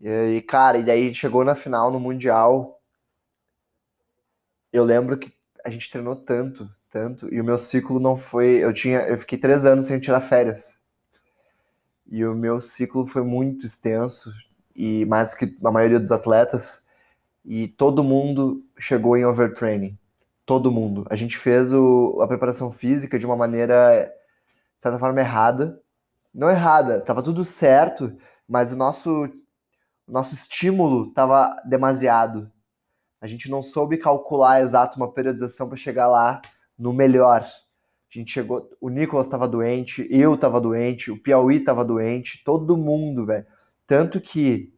E, cara, e daí a gente chegou na final no Mundial. Eu lembro que a gente treinou tanto, tanto, e o meu ciclo não foi. Eu tinha, eu fiquei três anos sem tirar férias. E o meu ciclo foi muito extenso, e mais que a maioria dos atletas. E todo mundo chegou em overtraining. Todo mundo. A gente fez o- a preparação física de uma maneira, de certa forma, errada. Não errada, tava tudo certo, mas o nosso, o nosso estímulo estava demasiado. A gente não soube calcular exato uma periodização para chegar lá no melhor. A gente chegou, o Nicolas estava doente, eu estava doente, o Piauí estava doente, todo mundo, velho. Tanto que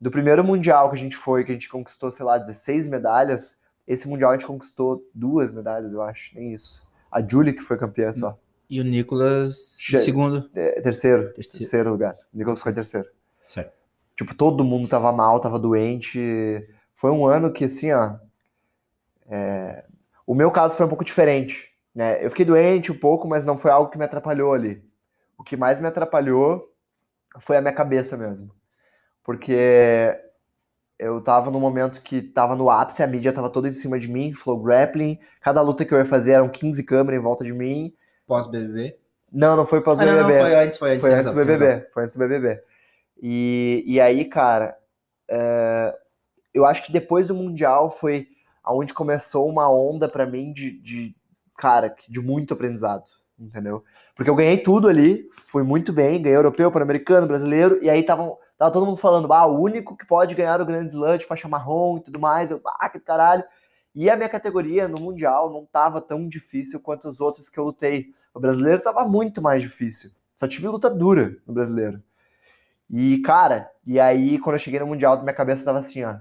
do primeiro mundial que a gente foi, que a gente conquistou, sei lá, 16 medalhas, esse mundial a gente conquistou duas medalhas, eu acho, nem isso. A Julie que foi campeã só. E o Nicolas, Che- segundo. É, terceiro, Terceiro. terceiro lugar. O Nicolas foi terceiro. Certo. Tipo, todo mundo tava mal, tava doente. Foi um ano que, assim, ó. é, O meu caso foi um pouco diferente, né? Eu fiquei doente um pouco, mas não foi algo que me atrapalhou ali. O que mais me atrapalhou foi a minha cabeça mesmo. Porque eu tava num momento que tava no ápice, a mídia tava toda em cima de mim, flow grappling. Cada luta que eu ia fazer eram 15 câmeras em volta de mim. Pós-BBB. Não, não foi Ah, não, pós-BBB. não, foi antes, foi antes. Foi antes do. BBB, foi antes do BBB. E, e aí, cara, é, eu acho que depois do Mundial foi aonde começou uma onda pra mim de, de, cara, de muito aprendizado, entendeu? Porque eu ganhei tudo ali, fui muito bem, ganhei europeu, pan-americano, brasileiro, e aí tava, tava todo mundo falando, ah, o único que pode ganhar o Grand Slam de faixa marrom e tudo mais, eu, ah, que caralho. E a minha categoria no Mundial não tava tão difícil quanto os outros que eu lutei. O brasileiro tava muito mais difícil. Só tive luta dura no brasileiro. E, cara, e aí quando eu cheguei no Mundial, minha cabeça tava assim, ó.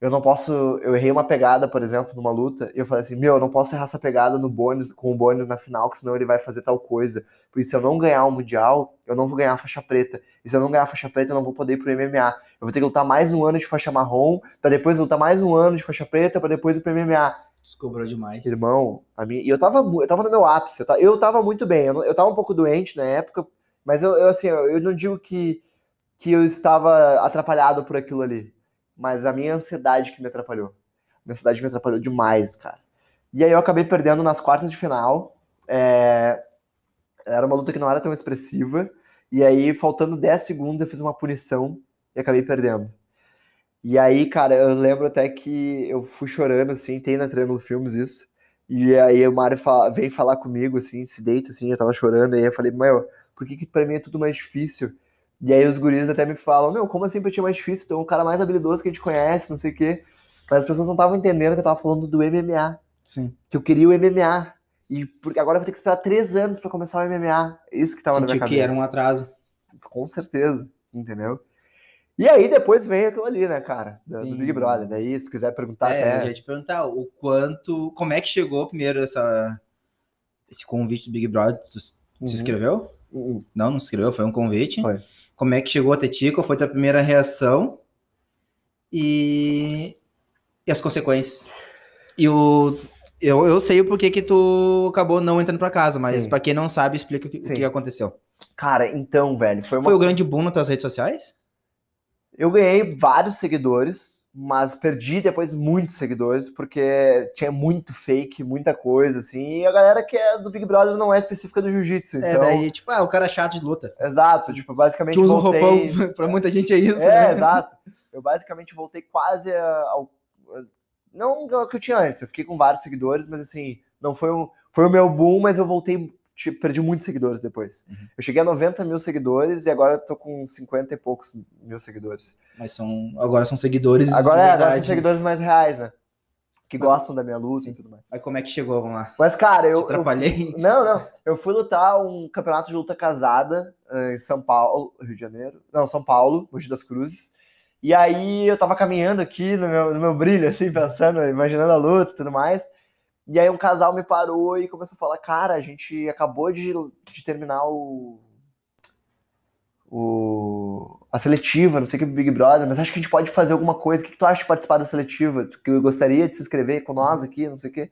Eu não posso. Eu errei uma pegada, por exemplo, numa luta, e eu falei assim: meu, eu não posso errar essa pegada no bônus, com o bônus na final, que senão ele vai fazer tal coisa. Porque se eu não ganhar o Mundial, eu não vou ganhar a faixa preta. E se eu não ganhar a faixa preta, eu não vou poder ir pro MMA. Eu vou ter que lutar mais um ano de faixa marrom, pra depois lutar mais um ano de faixa preta, pra depois ir pro MMA. Descobrou demais. Irmão, a minha, e eu tava, eu tava no meu ápice, eu tava, eu tava muito bem, eu, não- eu tava um pouco doente na época, mas eu, eu, assim, eu, eu não digo que, que eu estava atrapalhado por aquilo ali, mas a minha ansiedade que me atrapalhou. A minha ansiedade me atrapalhou demais, cara. E aí eu acabei perdendo nas quartas de final, é, era uma luta que não era tão expressiva, e aí faltando 10 segundos eu fiz uma punição e acabei perdendo. E aí, cara, eu lembro até que eu fui chorando, assim, tem na Triângulo Filmes isso. E aí o Mário fala- vem falar comigo, assim, se deita, assim, eu tava chorando. E aí eu falei, meu, por que que pra mim é tudo mais difícil? E aí os guris até me falam, meu, como assim pra ti é mais difícil? Tu é um cara mais habilidoso que a gente conhece, não sei o quê. Mas as pessoas não estavam entendendo que eu tava falando do MMA. Sim. Que eu queria o MMA. E porque agora eu vou ter que esperar três anos pra começar o MMA. Isso que tava na minha cabeça. que era um atraso. Com certeza, entendeu? E aí depois vem aquilo ali, né, cara? Do, do Sim. Big Brother. Daí, se quiser perguntar é, eu até. ia te perguntar o quanto. Como é que chegou primeiro essa, esse convite do Big Brother? Tu se Uhum. inscreveu? Uhum. Não, não se inscreveu, foi um convite. Foi. Como é que chegou até ti? Qual foi a tua primeira reação? E, e as consequências? E o. Eu, eu sei o porquê que tu acabou não entrando pra casa, mas pra quem não sabe, explica o que, o que aconteceu. Cara, então, velho, foi uma. Foi o grande boom nas tuas redes sociais? Eu ganhei vários seguidores, mas perdi depois muitos seguidores, porque tinha muito fake, muita coisa, assim. E a galera que é do Big Brother não é específica do jiu-jitsu. Então, É, daí, tipo, ah, o cara chato de luta. exato, tipo, basicamente Que usa um voltei. roupão, pra muita gente é isso. É, né? exato. Eu basicamente voltei quase ao. Não ao que eu tinha antes, eu fiquei com vários seguidores, mas assim, não foi um. Foi o meu boom, mas eu voltei. Tipo, perdi muitos seguidores depois. Uhum. Eu cheguei a 90 mil seguidores e agora eu tô com 50 e poucos mil seguidores. Mas são, agora são seguidores Agora, é, agora são seguidores mais reais, né? que gostam da minha luta Sim. e tudo mais. Aí como é que chegou? Vamos lá. Mas, cara, eu. Te atrapalhei? eu- não, não. Eu fui lutar um campeonato de luta casada eh, em São Paulo, Rio de Janeiro. Não, São Paulo, Mogi das Cruzes. E aí eu tava caminhando aqui no meu, no meu brilho, assim, pensando, imaginando a luta e tudo mais. E aí um casal me parou e começou a falar, cara, a gente acabou de, de terminar o. O, a seletiva, não sei o que, Big Brother, mas acho que a gente pode fazer alguma coisa. O que, que tu acha de participar da seletiva? Tu que gostaria de se inscrever com nós aqui, não sei o quê.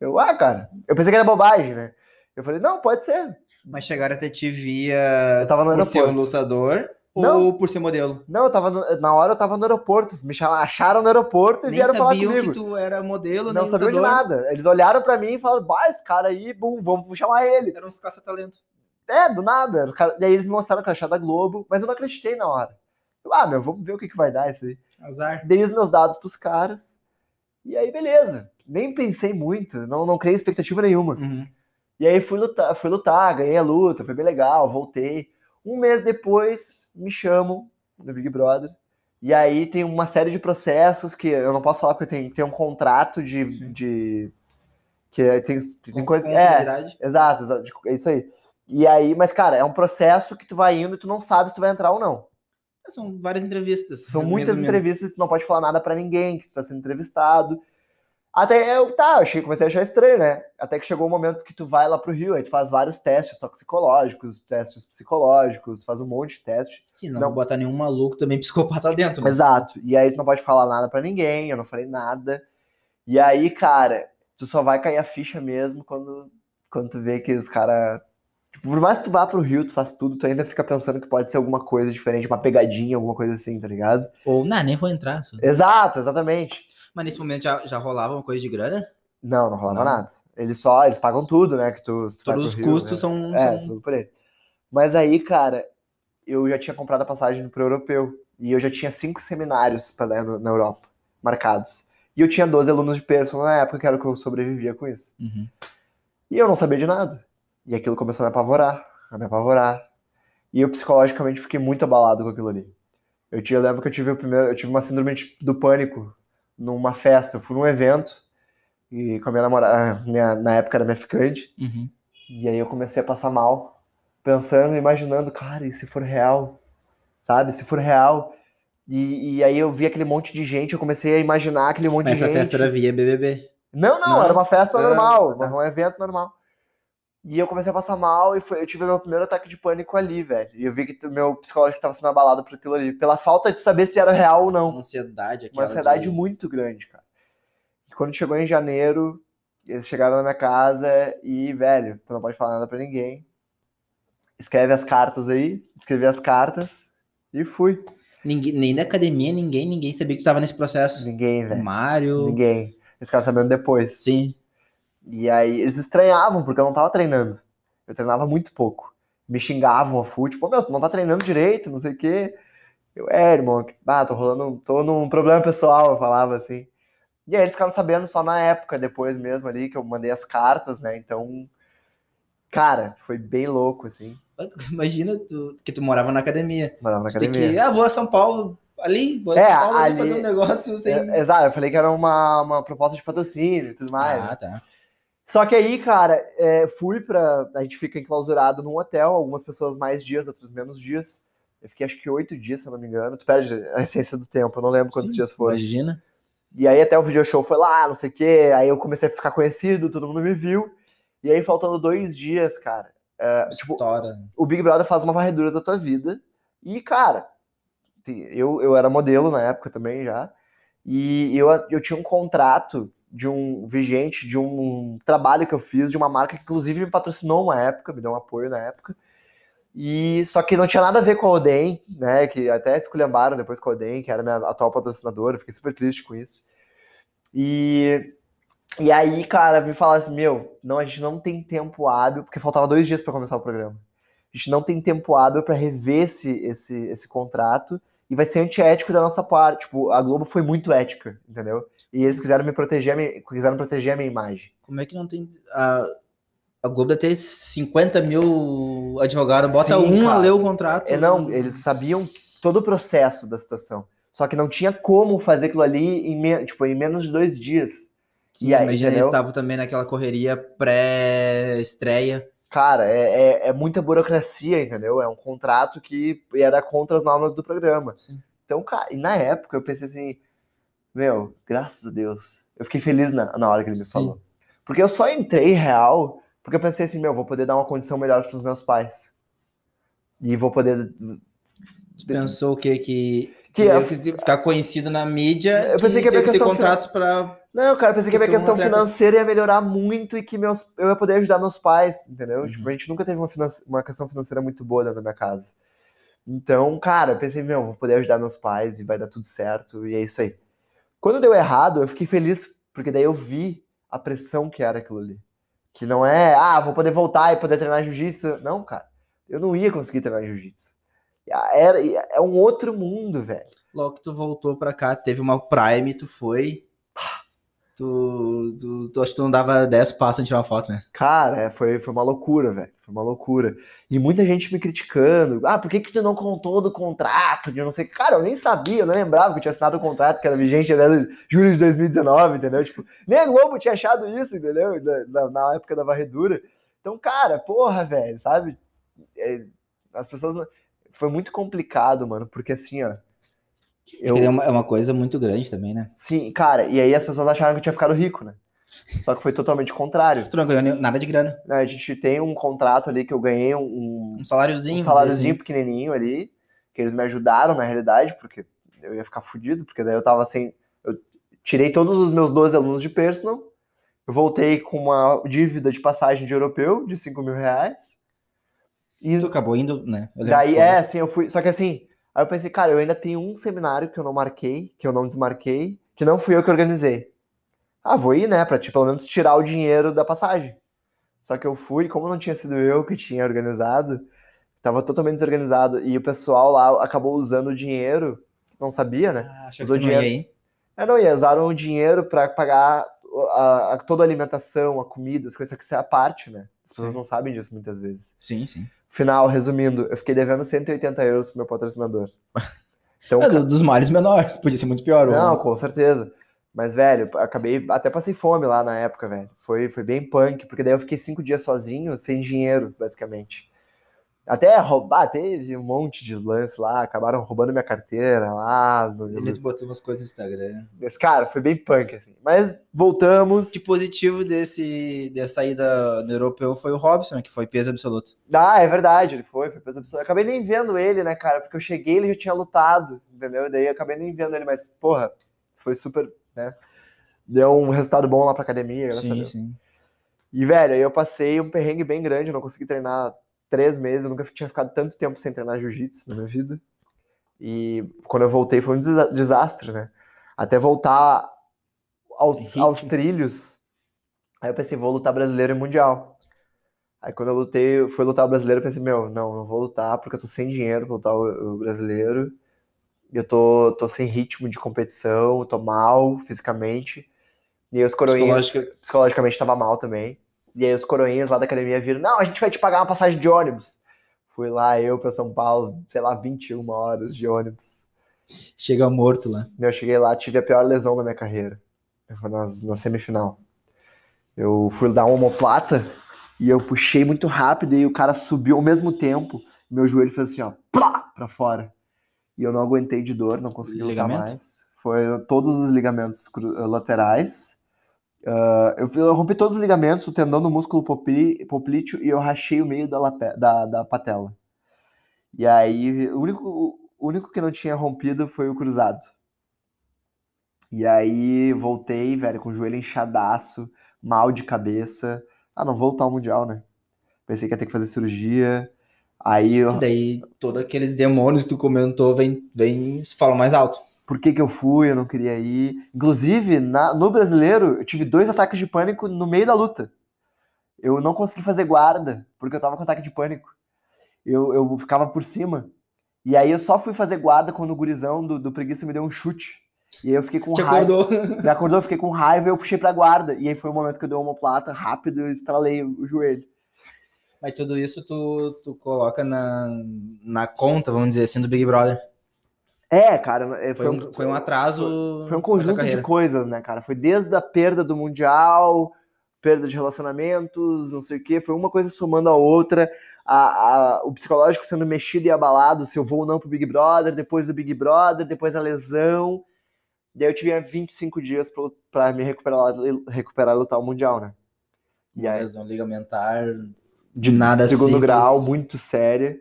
Eu, ah, cara, eu pensei que era bobagem, né? Eu falei, não, pode ser. Mas chegaram até te via Eu tava no aeroporto. lutador Não. ou por ser modelo? Não, eu tava no- na hora eu tava no aeroporto. Me chamaram, acharam no aeroporto e Nem vieram falar sabiam comigo. que tu era modelo, Não sabiam de nada. Eles olharam pra mim e falaram, bah, esse cara aí, bum, vamos chamar ele. Eram uns caça-talento. É, do nada. Os cara- Daí eles me mostraram eu achava da Globo, mas eu não acreditei na hora. Eu, ah, meu, vamos ver o que, que vai dar isso aí. Azar. Dei os meus dados pros caras. E aí, beleza. Nem pensei muito, não, não criei expectativa nenhuma. Uhum. E aí fui lutar, fui lutar, ganhei a luta, foi bem legal, voltei. Um mês depois, me chamam no Big Brother. E aí tem uma série de processos que eu não posso falar porque tem, tem um contrato de. De que é- tem, tem coisa. É, exato, exato, é isso aí. E aí, mas cara, é um processo que tu vai indo e tu não sabe se tu vai entrar ou não. São várias entrevistas. São muitas entrevistas que tu não pode falar nada pra ninguém, que tu tá sendo entrevistado. Até eu, tá, eu achei, comecei a achar estranho, né? Até que chegou o momento que tu vai lá pro Rio, aí tu faz vários testes toxicológicos, testes psicológicos, faz um monte de teste. Sim, não, Não. vou botar nenhum maluco também psicopata lá dentro. né? Exato. E aí tu não pode falar nada pra ninguém, eu não falei nada. E aí, cara, tu só vai cair a ficha mesmo quando, quando tu vê que os caras. Tipo, por mais que tu vá pro Rio, tu faz tudo, tu ainda fica pensando que pode ser alguma coisa diferente, uma pegadinha, alguma coisa assim, tá ligado? Ou, não, nem vou entrar. só. Exato, exatamente. Mas nesse momento já, já rolava uma coisa de grana? Não, não rolava Não. nada. Eles só, eles pagam tudo, né? Que tu, tu Todos os Rio, custos né? são, É, são- tudo por ele. Mas aí, cara, eu já tinha comprado a passagem pro europeu. E eu já tinha cinco seminários pra na Europa, marcados. E eu tinha 12 alunos de personal na época, que era o que eu sobrevivia com isso. Uhum. E eu não sabia de nada. E aquilo começou a me apavorar, a me apavorar. E eu psicologicamente fiquei muito abalado com aquilo ali. Eu, tinha, eu lembro que eu tive o primeiro, eu tive uma síndrome do pânico numa festa. Eu fui num evento e com a minha namorada, minha, na época era minha ficante. Uhum. E aí eu comecei a passar mal, pensando, imaginando, cara, e se for real? Sabe? Se for real. E, e aí eu vi aquele monte de gente, eu comecei a imaginar aquele monte Mas de essa gente. festa era via BBB. Não, não, Não? era uma festa Ah, normal, tá. um evento normal. E eu comecei a passar mal e foi, eu tive meu primeiro ataque de pânico ali, velho. E eu vi que o meu psicológico tava sendo abalado por aquilo ali, pela falta de saber se era real ou não. Uma ansiedade Uma aquela ansiedade de- muito grande, cara. E quando chegou em janeiro, eles chegaram na minha casa e, velho, tu não pode falar nada pra ninguém. Escreve as cartas aí, escrevi as cartas e fui. Ninguém, nem da academia, ninguém, ninguém sabia que tu estava nesse processo. Ninguém, velho. Mário. Ninguém. Eles ficaram sabendo depois. Sim. E aí eles estranhavam, porque eu não tava treinando. Eu treinava muito pouco. Me xingavam a full, tipo, meu, tu não tá treinando direito, não sei o quê. Eu, é, irmão, ah, tô rolando, tô num problema pessoal, eu falava assim. E aí eles ficaram sabendo só na época, depois mesmo ali, que eu mandei as cartas, né? Então, cara, foi bem louco, assim. Imagina tu, que tu morava na academia. Morava na Tu tem academia. que, ah, vou a São Paulo ali, vou a É, São Paulo ali, ali- fazer um negócio sem. É, exato, eu falei que era uma, uma proposta de patrocínio e tudo mais. ah, tá. Só que aí, cara, é, fui pra. A gente fica enclausurado num hotel, algumas pessoas mais dias, outros menos dias. Eu fiquei acho que oito dias, se eu não me engano. Tu perde a essência do tempo, eu não lembro quantos Sim, dias foram. Imagina. E aí até o video show foi lá, não sei o quê. Aí eu comecei a ficar conhecido, todo mundo me viu. E aí, faltando dois dias, cara, é, tipo, o Big Brother faz uma varredura da tua vida. E, cara, eu, eu era modelo na época também já. E eu, eu tinha um contrato de um vigente, de um trabalho que eu fiz, de uma marca que inclusive me patrocinou uma época, me deu um apoio na época. E só que não tinha nada a ver com a Odem, né? Que até esculhambaram depois com a Odem, que era minha atual patrocinadora, fiquei super triste com isso. E, e aí, cara, me falaram assim, meu, não, a gente não tem tempo hábil, porque faltava dois dias para começar o programa. A gente não tem tempo hábil para rever esse, esse, esse contrato e vai ser antiético da nossa parte. Tipo, a Globo foi muito ética, entendeu? E eles quiseram me proteger, a minha- quiseram proteger a minha imagem. Como é que não tem. A, a Globo deve ter 50 mil advogados, bota Sim, um a ler o contrato. É, não, eles sabiam todo o processo da situação. Só que não tinha como fazer aquilo ali em, tipo, em menos de dois dias. Sim, aí, imagina, eles estavam também naquela correria pré-estreia. Cara, é, é, é, muita burocracia, entendeu? É um contrato que era contra as normas do programa. Sim. Então, cara, e na época eu pensei assim, meu, graças a Deus. Eu fiquei feliz na, na hora que ele me Sim. falou. Porque eu só entrei real porque eu pensei assim, meu, vou poder dar uma condição melhor para os meus pais. E vou poder. Pensou o quê? Que, que, que é... ficar conhecido na mídia. Eu pensei que, que ia ter contratos para não, cara, pensei que a minha questão financeira ia melhorar muito e que meus, eu ia poder ajudar meus pais, entendeu? Uhum. Tipo, a gente nunca teve uma, uma questão financeira muito boa dentro da minha casa. Então, cara, eu pensei, meu, vou poder ajudar meus pais e vai dar tudo certo, e é isso aí. Quando deu errado, eu fiquei feliz, porque daí eu vi a pressão que era aquilo ali. Que não é, ah, vou poder voltar e poder treinar jiu-jitsu. Não, cara, eu não ia conseguir treinar jiu-jitsu. Era, é um outro mundo, velho. Logo que tu voltou pra cá, teve uma Prime, tu foi Tu, tu, tu, acho que tu não dava 10 passos de tirar uma foto, né? Cara, é, foi, foi uma loucura, velho. Foi uma loucura. E muita gente me criticando. Ah, por que, que tu não contou do contrato? De não sei. Cara, eu nem sabia, eu não lembrava que eu tinha assinado o contrato que era vigente até julho de 2019, entendeu? Tipo, nem a Globo tinha achado isso, entendeu? Na, na época da varredura. Então, cara, porra, velho, sabe? É, as pessoas. Foi muito complicado, mano, porque assim, ó eu... É, uma, é uma coisa muito grande também, né? Sim, cara, e aí as pessoas acharam que eu tinha ficado rico, né? Só que foi totalmente contrário. Tu não ganhou nada de grana. A gente tem um contrato ali que eu ganhei um, um saláriozinho. Um saláriozinho assim. pequenininho ali, que eles me ajudaram na realidade, porque eu ia ficar fudido, porque daí eu tava sem. Eu tirei todos os meus 12 alunos de personal, eu voltei com uma dívida de passagem de europeu de 5 mil reais. E tu acabou indo, né? Daí, é, assim, eu fui. Só que assim, Aí eu pensei, cara, eu ainda tenho um seminário que eu não marquei, que eu não desmarquei, que não fui eu que organizei. Ah, vou ir, né, pra tipo, pelo menos tirar o dinheiro da passagem. Só que eu fui, como não tinha sido eu que tinha organizado, tava totalmente desorganizado. E o pessoal lá acabou usando o dinheiro, não sabia, né? Ah, Usou dinheiro. Não ia, é, não ia, usaram o dinheiro para pagar a, a, toda a alimentação, a comida, as coisas, só que isso é a parte, né? As pessoas sim. não sabem disso muitas vezes. Sim, sim. Final, resumindo, eu fiquei devendo 180 euros pro meu patrocinador. Então, é, dos males menores, podia ser muito pior. Não, ou... com certeza. Mas, velho, acabei. Até passei fome lá na época, velho. Foi, foi bem punk, porque daí eu fiquei cinco dias sozinho, sem dinheiro, basicamente. Até roubar, teve um monte de lance lá, acabaram roubando minha carteira lá. Ele botou umas coisas no Instagram. Mas, cara, foi bem punk, assim. Mas voltamos. De positivo desse, dessa saída do europeu foi o Robson, que foi peso absoluto. Ah, é verdade, ele foi, foi peso absoluto. Eu acabei nem vendo ele, né, cara? Porque eu cheguei ele já tinha lutado, entendeu? E daí eu acabei nem vendo ele, mas, porra, foi super, né? Deu um resultado bom lá pra academia, graças sim, a Deus. Sim. E, velho, aí eu passei um perrengue bem grande, não consegui treinar três meses, eu nunca tinha ficado tanto tempo sem treinar jiu-jitsu na minha vida. E quando eu voltei foi um desastre, né? Até voltar aos, aos trilhos, aí eu pensei, vou lutar brasileiro e mundial. Aí quando eu lutei, fui lutar o brasileiro, eu pensei, meu, não, não vou lutar porque eu tô sem dinheiro pra lutar o, o brasileiro. Eu tô, tô sem ritmo de competição, tô mal fisicamente. E aí os coroinhas, Psicologica... psicologicamente tava mal também. E aí os coroinhas lá da academia viram, não, a gente vai te pagar uma passagem de ônibus. Fui lá, eu para São Paulo, sei lá, 21 horas de ônibus. Chega morto lá. Eu cheguei lá, tive a pior lesão da minha carreira. Foi na, na semifinal. Eu fui dar uma omoplata e eu puxei muito rápido e o cara subiu ao mesmo tempo. Meu joelho fez assim, ó, plá, pra fora. E eu não aguentei de dor, não consegui lutar mais. Foi todos os ligamentos laterais Uh, eu, eu, rompi todos os ligamentos, o tendão do músculo poplíteo e eu rachei o meio da, da, da patela. E aí, o único, o único que não tinha rompido foi o cruzado. E aí, voltei, velho, com o joelho inchadaço, mal de cabeça. Ah, não vou lutar o Mundial, né? Pensei que ia ter que fazer cirurgia. Aí eu... E daí, todos aqueles demônios que tu comentou vem, vem falam mais alto por que, que eu fui, eu não queria ir. Inclusive, na, no brasileiro, eu tive dois ataques de pânico no meio da luta. Eu não consegui fazer guarda, porque eu tava com ataque de pânico. Eu, eu ficava por cima. E aí eu só fui fazer guarda quando o gurizão do, do preguiça me deu um chute. E aí eu fiquei com Te raiva. Acordou. Me acordou, eu fiquei com raiva e eu puxei pra guarda. E aí foi o momento que eu dei uma plata rápido e eu estralei o joelho. Mas tudo isso tu, tu coloca na, na conta, vamos dizer assim, do Big Brother. É, cara, é, Foi, um, foi um atraso. Foi um da conjunto de coisas, né, cara? Foi desde a perda do Mundial, perda de relacionamentos, não sei o quê, foi uma coisa somando a outra, a, a- o psicológico sendo mexido e abalado, se eu vou ou não pro Big Brother, depois do Big Brother, depois a lesão. Daí eu tive 25 dias pra- pra me recuperar, recuperar e lutar o Mundial, né? E aí, lesão ligamentar. de nada segundo simples. grau, muito séria.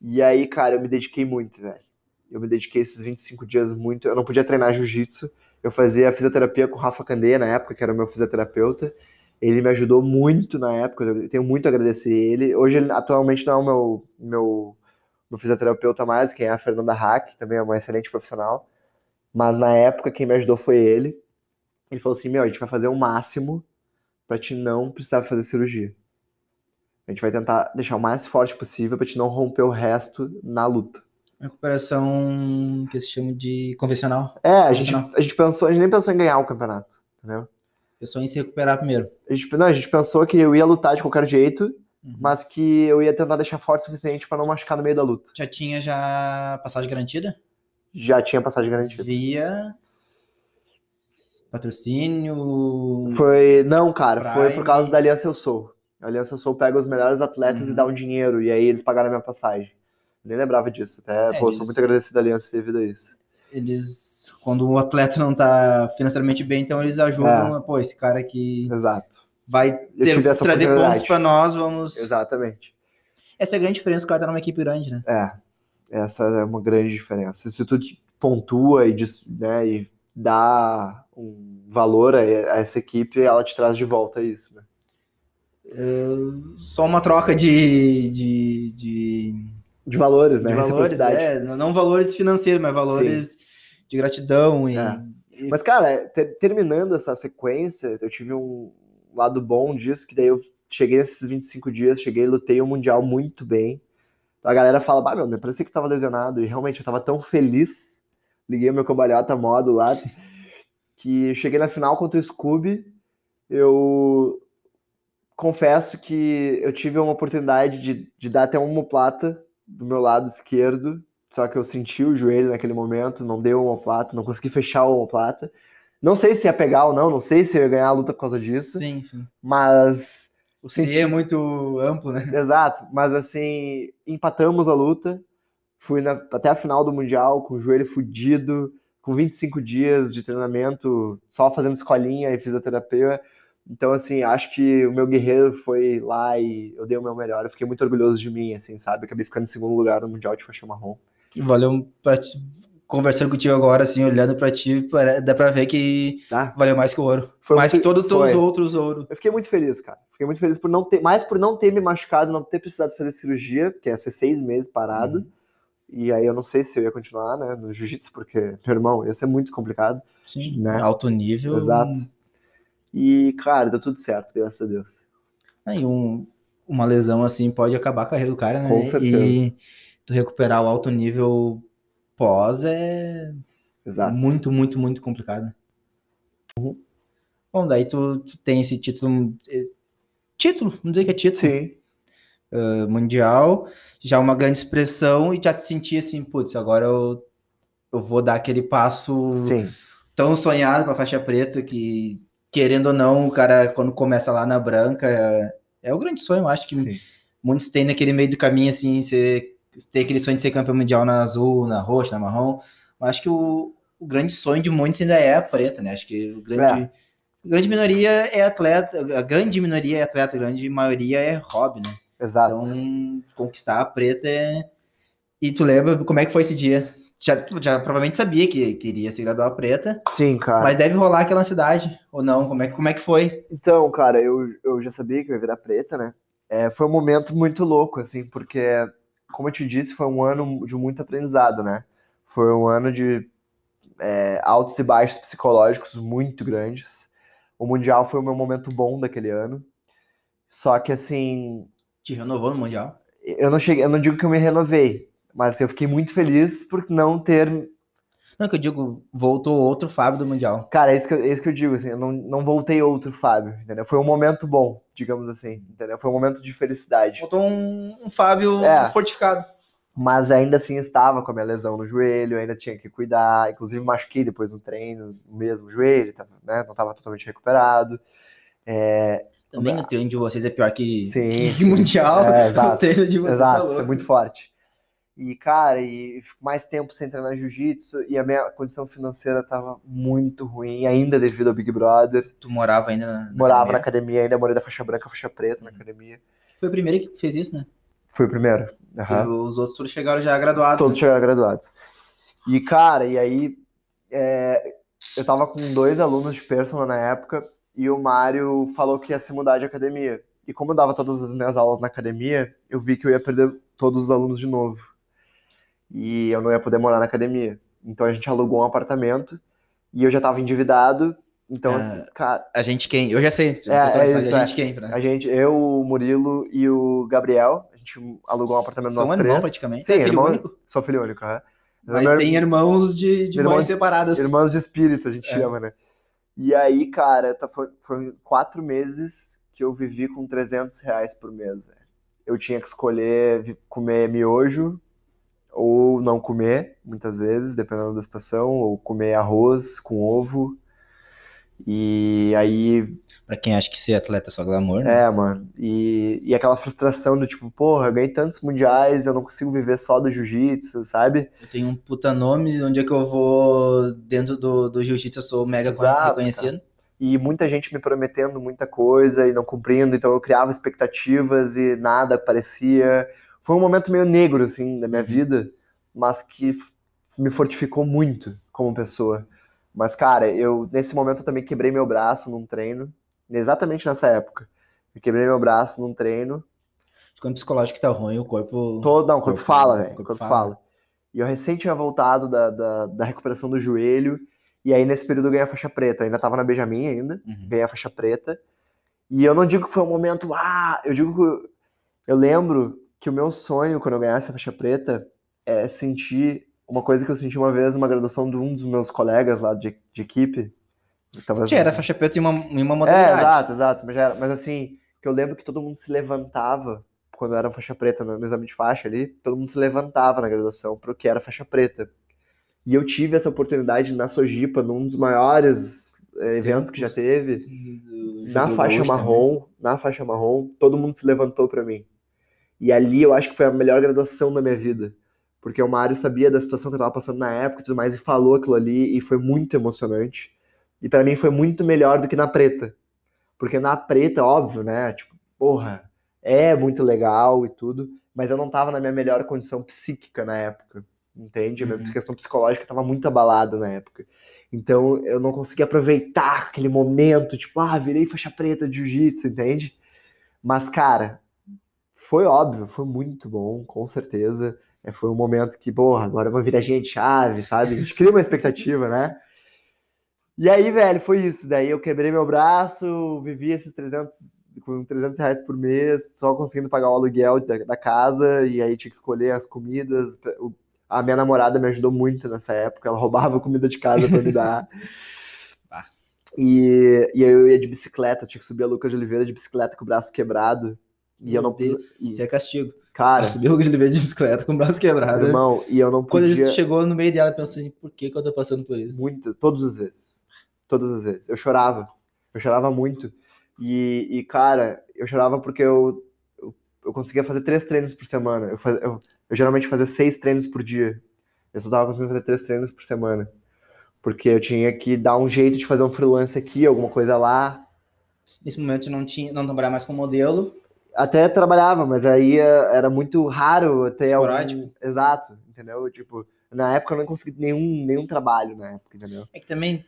E aí, cara, eu me dediquei muito, velho. Eu me dediquei esses 25 dias muito. Eu não podia treinar jiu-jitsu. Eu fazia fisioterapia com o Rafa Candeia na época, que era o meu fisioterapeuta. Ele me ajudou muito na época, eu tenho muito a agradecer ele. Hoje, ele atualmente, não é o meu, meu, meu fisioterapeuta mais, quem é a Fernanda Hack, também é uma excelente profissional. Mas na época, quem me ajudou foi ele. Ele falou assim: Meu, a gente vai fazer o máximo pra te não precisar fazer cirurgia. A gente vai tentar deixar o mais forte possível pra te não romper o resto na luta. Recuperação que se chama de convencional. É, a gente, a gente pensou, a gente nem pensou em ganhar o campeonato, entendeu? Pessoa em se recuperar primeiro. A gente, não, a gente pensou que eu ia lutar de qualquer jeito, Uhum. mas que eu ia tentar deixar forte o suficiente pra não machucar no meio da luta. Já tinha já passagem garantida? Já tinha passagem garantida. Via patrocínio. Foi, não, cara, foi por Prime. causa da Aliança Eu Sou. A Aliança Eu Sou pega os melhores atletas e Uhum. dá um dinheiro, e aí eles pagaram a minha passagem. Nem lembrava disso, até, É, pô, eles- sou muito agradecido à Aliança devido a isso. Eles, quando o atleta não tá financeiramente bem, então eles ajudam. Pô, esse cara aqui Exato, vai ter, trazer pontos pra nós, vamos. exatamente. Essa é a grande diferença, o cara tá numa equipe grande, né? É, essa é uma grande diferença. Se tu pontua e, né, e dá um valor a, essa equipe, ela te traz de volta isso, né? Só uma troca de, de, de, De valores, né? de valores, Reciprocidade. é, não valores financeiros, mas valores de gratidão e, É. e- Mas, cara, ter- terminando essa sequência, eu tive um lado bom disso, que daí eu cheguei nesses 25 dias, cheguei, lutei o Mundial muito bem. A galera fala, bah, meu, parecia que eu tava lesionado, e realmente eu tava tão feliz, liguei o meu cambalhota modo lá, que cheguei na final contra o Scooby, eu confesso que eu tive uma oportunidade de, de dar até uma omoplata do meu lado esquerdo, só que eu senti o joelho naquele momento, não deu omoplata, não consegui fechar o omoplata. Não sei se ia pegar ou não, não sei se ia ganhar a luta por causa disso, Sim, sim. mas O CIE é muito amplo, né? Exato, mas assim, empatamos a luta. Fui na- até a final do Mundial com o joelho fudido, com 25 dias de treinamento, só fazendo escolinha e fisioterapia. Então, assim, acho que o meu guerreiro foi lá e eu dei o meu melhor. Eu fiquei muito orgulhoso de mim, assim, sabe? Acabei ficando em segundo lugar no Mundial de faixa marrom. Valeu pra ti, conversando contigo agora, assim, olhando pra ti, dá pra ver que valeu mais que o ouro. Foi mais muito- que todos os outros ouro. Eu fiquei muito feliz, cara. Fiquei muito feliz por não ter, mais por não ter me machucado, não ter precisado fazer cirurgia, que ia ser seis meses parado. Uhum. E aí eu não sei se eu ia continuar, né, no jiu-jitsu, porque, meu irmão, ia ser muito complicado. Sim, Né? alto nível. Exato. E, cara, deu tudo certo, graças a Deus. Aí um, uma lesão assim pode acabar a carreira do cara, né? Com certeza. E tu recuperar o alto nível pós é Exato. muito, muito, muito complicado. Bom, daí tu, tu tem esse título. eh, Título, vamos dizer que é título Sim. eh, mundial, já uma grande expressão e já se sentia assim, putz, agora eu, eu vou dar aquele passo Sim. tão sonhado pra faixa preta que, querendo ou não, o cara, quando começa lá na branca, é, é o grande sonho, eu acho que Sim. muitos têm naquele meio do caminho, assim, você tem aquele sonho de ser campeão mundial na azul, na roxa, na marrom. Eu acho que o, o grande sonho de muitos ainda é a preta, né? Acho que o grande, a grande minoria é atleta, a grande minoria é atleta, a grande maioria é hobby, né? Exato. Então, conquistar a preta é. E tu lembra como é que foi esse dia? Já, já provavelmente sabia que queria se graduar preta, Sim, cara. mas deve rolar aquela ansiedade, ou não? Como é, que- como é que foi? Então, cara, eu, eu já sabia que eu ia virar preta, né? É, foi um momento muito louco, assim, porque, como eu te disse, foi um ano de muito aprendizado, né? Foi um ano de é, altos e baixos psicológicos muito grandes. O Mundial foi o meu momento bom daquele ano. Só que, assim, Te renovou no Mundial? eu não cheguei, eu não digo que eu me renovei, mas eu fiquei muito feliz por não ter Não, que eu digo, voltou outro Fábio do Mundial. Cara, é isso que eu, é isso que eu digo, assim, eu não, não voltei outro Fábio, entendeu? Foi um momento bom, digamos assim, entendeu? Foi um momento de felicidade. Voltou um, um Fábio É. fortificado. Mas ainda assim estava com a minha lesão no joelho, ainda tinha que cuidar. Inclusive machuquei depois no treino, mesmo joelho, tava, né? não estava totalmente recuperado. É, Também o treino de vocês é pior que, Sim, que mundial. É, o exato. treino de vocês tá Exato, é muito forte. E, cara, e fico mais tempo sem treinar jiu-jitsu e a minha condição financeira tava muito ruim, ainda devido ao Big Brother. Tu morava ainda na, na Morava na academia? academia ainda, morei da faixa branca, faixa preta na academia. Foi o primeiro que fez isso, né? Fui o primeiro. E os outros todos chegaram já graduados. Todos né? chegaram graduados. E, cara, e aí é, eu tava com dois alunos de personal na época e o Mário falou que ia se mudar de academia. E como eu dava todas as minhas aulas na academia, eu vi que eu ia perder todos os alunos de novo. E eu não ia poder morar na academia. Então a gente alugou um apartamento e eu já tava endividado. Então, Ah, assim, cara, A gente quem? Eu já sei. É, mas é isso, a é. gente quem? Pra... a gente, eu, o Murilo e o Gabriel, a gente alugou um apartamento São nós irmão três. praticamente. Sim, É filho irmão, único? sou filho único, é. Mas Meu- tem irmãos de, de Irmãos- mães separadas. Irmãos de espírito, a gente É. chama, né? E aí, cara, tá- foi, foi quatro meses que eu vivi com 300 reais por mês, velho. Eu tinha que escolher comer miojo ou não comer, muitas vezes, dependendo da situação, ou comer arroz com ovo. E aí, Pra quem acha que ser atleta é só glamour, né? é, mano, e, e aquela frustração do tipo, porra, eu ganhei tantos mundiais, eu não consigo viver só do jiu-jitsu, sabe? Eu tenho um puta nome, onde é que eu vou dentro do, do jiu-jitsu, eu sou mega Exato, reconhecido. e muita gente me prometendo muita coisa e não cumprindo, então eu criava expectativas e nada aparecia. Foi um momento meio negro, assim, da minha Uhum. vida, mas que me fortificou muito como pessoa. Mas, cara, eu, nesse momento, eu também quebrei meu braço num treino, exatamente nessa época. Eu quebrei meu braço num treino, Quando o psicológico tá ruim, o corpo. todo, não, o corpo Corpo- fala, velho, o corpo corpo fala. fala. E eu recém tinha voltado da, da, da recuperação do joelho, e aí nesse período eu ganhei a faixa preta, ainda tava na Benjamin ainda, Uhum. ganhei a faixa preta. E eu não digo que foi um momento, ah, eu digo que eu lembro que o meu sonho quando eu ganhasse a faixa preta é sentir uma coisa que eu senti uma vez numa graduação de um dos meus colegas lá de, de equipe. Talvez- Já era faixa preta em uma, em uma É, modalidade. exato, exato. Mas, era- mas assim, que eu lembro que todo mundo se levantava quando era faixa preta no, exame de faixa ali, todo mundo se levantava na graduação pro que era faixa preta. E eu tive essa oportunidade na Sojipa, num dos maiores eh, eventos que já teve. Do Na judô faixa marrom, na faixa marrom, todo mundo se levantou pra mim. E ali eu acho que foi a melhor graduação da minha vida. Porque o Mário sabia da situação que eu tava passando na época e tudo mais, e falou aquilo ali, e foi muito emocionante. E pra mim foi muito melhor do que na preta. Porque na preta, óbvio, né? Tipo, porra, é muito legal e tudo, mas eu não tava na minha melhor condição psíquica na época. Entende? A minha Uhum. questão psicológica tava muito abalada na época. Então eu não conseguia aproveitar aquele momento, tipo, ah, virei faixa preta de jiu-jitsu, entende? Mas, cara, foi óbvio, foi muito bom, com certeza. É, foi um momento que, porra, agora vou virar gente chave, sabe? A gente cria uma expectativa, né? E aí, velho, foi isso. Daí eu quebrei meu braço, vivi esses 300, com 300 reais por mês, só conseguindo pagar o aluguel da, da casa, e aí tinha que escolher as comidas. A minha namorada me ajudou muito nessa época, ela roubava comida de casa pra me dar. E, e aí eu ia de bicicleta, tinha que subir a Lucas de Oliveira de bicicleta com o braço quebrado. E eu não Deus, e, Isso é castigo. Cara, Ah, subiu o de de bicicleta com o braço quebrado. irmão, e eu não Quando podia. a gente chegou no meio dela, eu pensei assim, por que, que eu tô passando por isso? Muitas, todas as vezes. Todas as vezes. Eu chorava. Eu chorava muito. E, e, cara, eu chorava porque eu, eu, eu conseguia fazer três treinos por semana. Eu, faz, eu, eu geralmente fazia seis treinos por dia. Eu só tava conseguindo fazer três treinos por semana. Porque eu tinha que dar um jeito de fazer um freelance aqui, alguma coisa lá. Nesse momento eu não tinha, não trabalhava mais com modelo. Até trabalhava, mas aí eh, era muito raro ter algum... Esporádico. Exato, entendeu? Tipo, na época eu não consegui nenhum, nenhum trabalho na época, entendeu? É que também,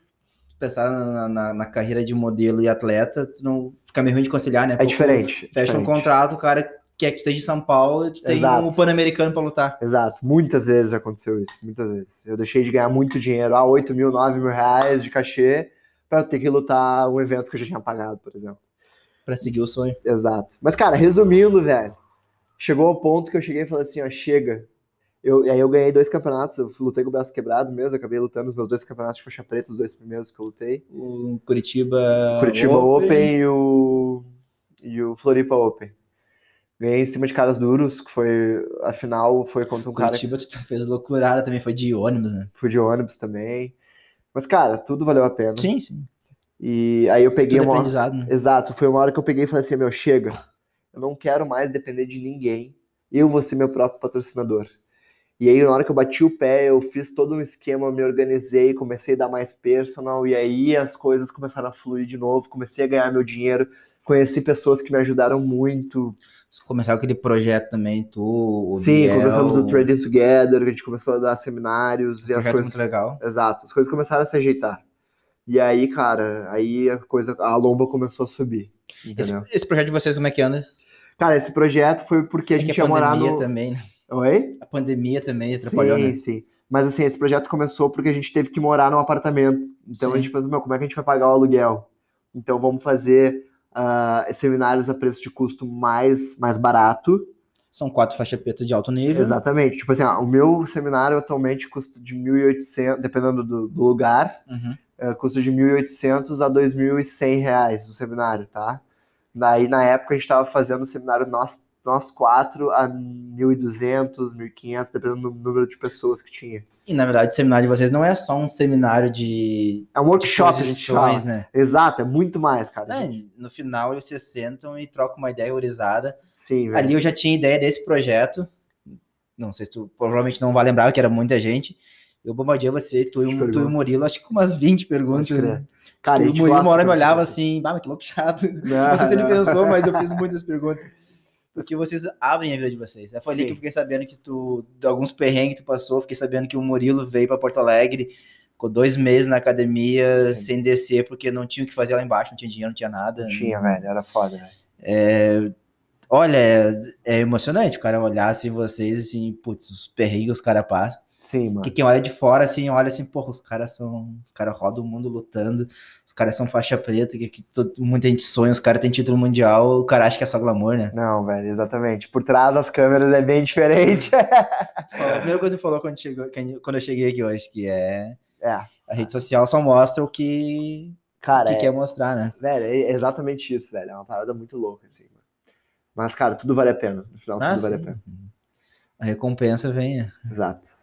pensar na, na, na carreira de modelo e atleta, tu não fica meio ruim de conciliar, né? É diferente. Fecha um diferente. contrato, o cara quer que tu esteja em São Paulo e tu tem Exato. um Pan-Americano pra lutar. Exato, muitas vezes aconteceu isso, muitas vezes. Eu deixei de ganhar muito dinheiro, ah, 8 mil, 9 mil reais de cachê, pra ter que lutar um evento que eu já tinha pagado, por exemplo. Pra seguir o sonho. Exato. Mas, cara, resumindo, velho, chegou ao ponto que eu cheguei e falei assim, ó, chega. Eu, e aí eu ganhei dois campeonatos, eu lutei com o braço quebrado mesmo, acabei lutando os meus dois campeonatos de faixa preta, os dois primeiros que eu lutei. O Curitiba, Curitiba Open, e, o, e o Floripa Open. Ganhei em cima de caras duros, que foi. A final foi contra um cara. Curitiba, tu fez loucurada também, foi de ônibus, né? Fui de ônibus também. Mas, cara, tudo valeu a pena. Sim, sim. E aí eu peguei Tudo uma. aprendizado, né? Exato, foi uma hora que eu peguei e falei assim: meu, chega. Eu não quero mais depender de ninguém. Eu vou ser meu próprio patrocinador. E aí, na hora que eu bati o pé, eu fiz todo um esquema, me organizei, comecei a dar mais personal, e aí as coisas começaram a fluir de novo, comecei a ganhar meu dinheiro, conheci pessoas que me ajudaram muito. Começaram aquele projeto também, tu, o Sim, começamos o Trading Together, a gente começou a dar seminários e as coisas. muito legal. Exato, as coisas começaram a se ajeitar. E aí, cara, aí a coisa, a lomba começou a subir. Esse, esse projeto de vocês, como é que anda? Cara, esse projeto foi porque a É que gente ia morar pandemia no. também, né? Oi? A pandemia também atrapalhou, Sim, né? sim. Mas assim, esse projeto começou porque a gente teve que morar num apartamento. Então a Sim. gente pensou, meu, como é que a gente vai pagar o aluguel? Então vamos fazer ah, seminários a preço de custo mais, mais barato. São quatro faixas pretas de alto nível. Exatamente. Tipo assim, ah, o meu seminário atualmente custa de 1.800, dependendo do, do lugar, Uhum. Eh, custa de 1.800 a 2.100 reais o seminário, tá? Daí, na época, a gente estava fazendo o seminário nós, nós quatro a 1.200, 1.500, dependendo do número de pessoas que tinha. E na verdade, o seminário de vocês não é só um seminário de, É um de workshop, fala. posições, né? Exato, é muito mais, cara. Né, No final, vocês sentam e trocam uma ideia horizada. Sim, velho. Ali eu já tinha ideia desse projeto. Não sei se tu provavelmente não vai lembrar, que era muita gente. Eu bombardeei você, tu, e tu e o. Murilo, acho que com umas 20 Pode perguntas. crer. Cara, o Murilo uma hora me olhava assim, bah, mas que louco chato. Não, não sei se ele não. pensou, mas eu fiz muitas perguntas. Porque vocês abrem a vida de vocês. Foi ali que eu fiquei sabendo que tu, de alguns perrengues que tu passou, fiquei sabendo que o Murilo veio para Porto Alegre, ficou dois meses na academia Sim. sem descer, porque não tinha o que fazer lá embaixo, não tinha dinheiro, não tinha nada. Não tinha, velho, era foda, velho. Olha, é, é emocionante o cara olhar assim vocês, assim, putz, os perrengues os caras passam. Sim, mano. Que quem olha de fora, assim, olha assim, porra, os caras são. Os caras rodam o mundo lutando, os caras são faixa preta, que, que todo- muita gente sonha, os caras têm título mundial, o cara acha que é só glamour, né? Não, velho, exatamente. Por trás das câmeras é bem diferente. Falou- a primeira coisa que você falou quando, chegou, quando eu cheguei aqui hoje, que é é, a rede social só mostra o que, cara, que é, quer mostrar, né? velho, é exatamente isso, velho. É uma parada muito louca, assim. mano. Mas, cara, tudo vale a pena. No final, Ah, tudo vale a sim. pena. A recompensa vem. né? Exato.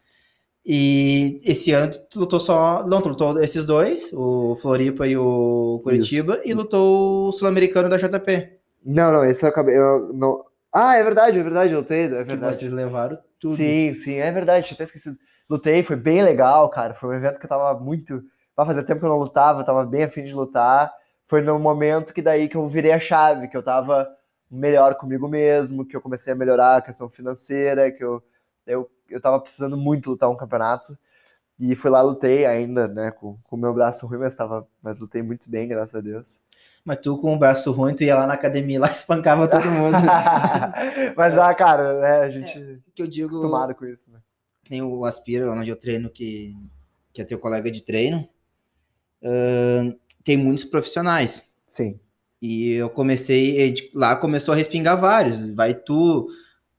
E esse ano tu lutou só. Não, tu lutou esses dois, o Floripa e o Curitiba, e lutou o Sul-Americano da JP. Não, não, esse eu acabei. Eu não... Ah, é verdade, é verdade, eu lutei, é Que verdade. vocês levaram tudo. Sim, sim, é verdade, tinha até esquecido. Lutei, foi bem legal, cara. Foi um evento que eu tava muito. Vai fazer tempo que eu não lutava, eu tava bem afim de lutar. Foi no momento que daí que eu virei a chave, que eu tava melhor comigo mesmo, que eu comecei a melhorar a questão financeira, que eu, eu, eu tava precisando muito lutar um campeonato. E fui lá, lutei ainda, né, com o meu braço ruim, mas, tava, mas lutei muito bem, graças a Deus. Mas tu com o braço ruim, tu ia lá na academia lá e espancava todo mundo. mas, ah, cara, né, a gente que eu digo, acostumado com isso, né? tem o Aspira, onde eu treino, que, que é teu colega de treino, ahn, tem muitos profissionais. Sim, E eu comecei, lá começou a respingar vários. Vai tu,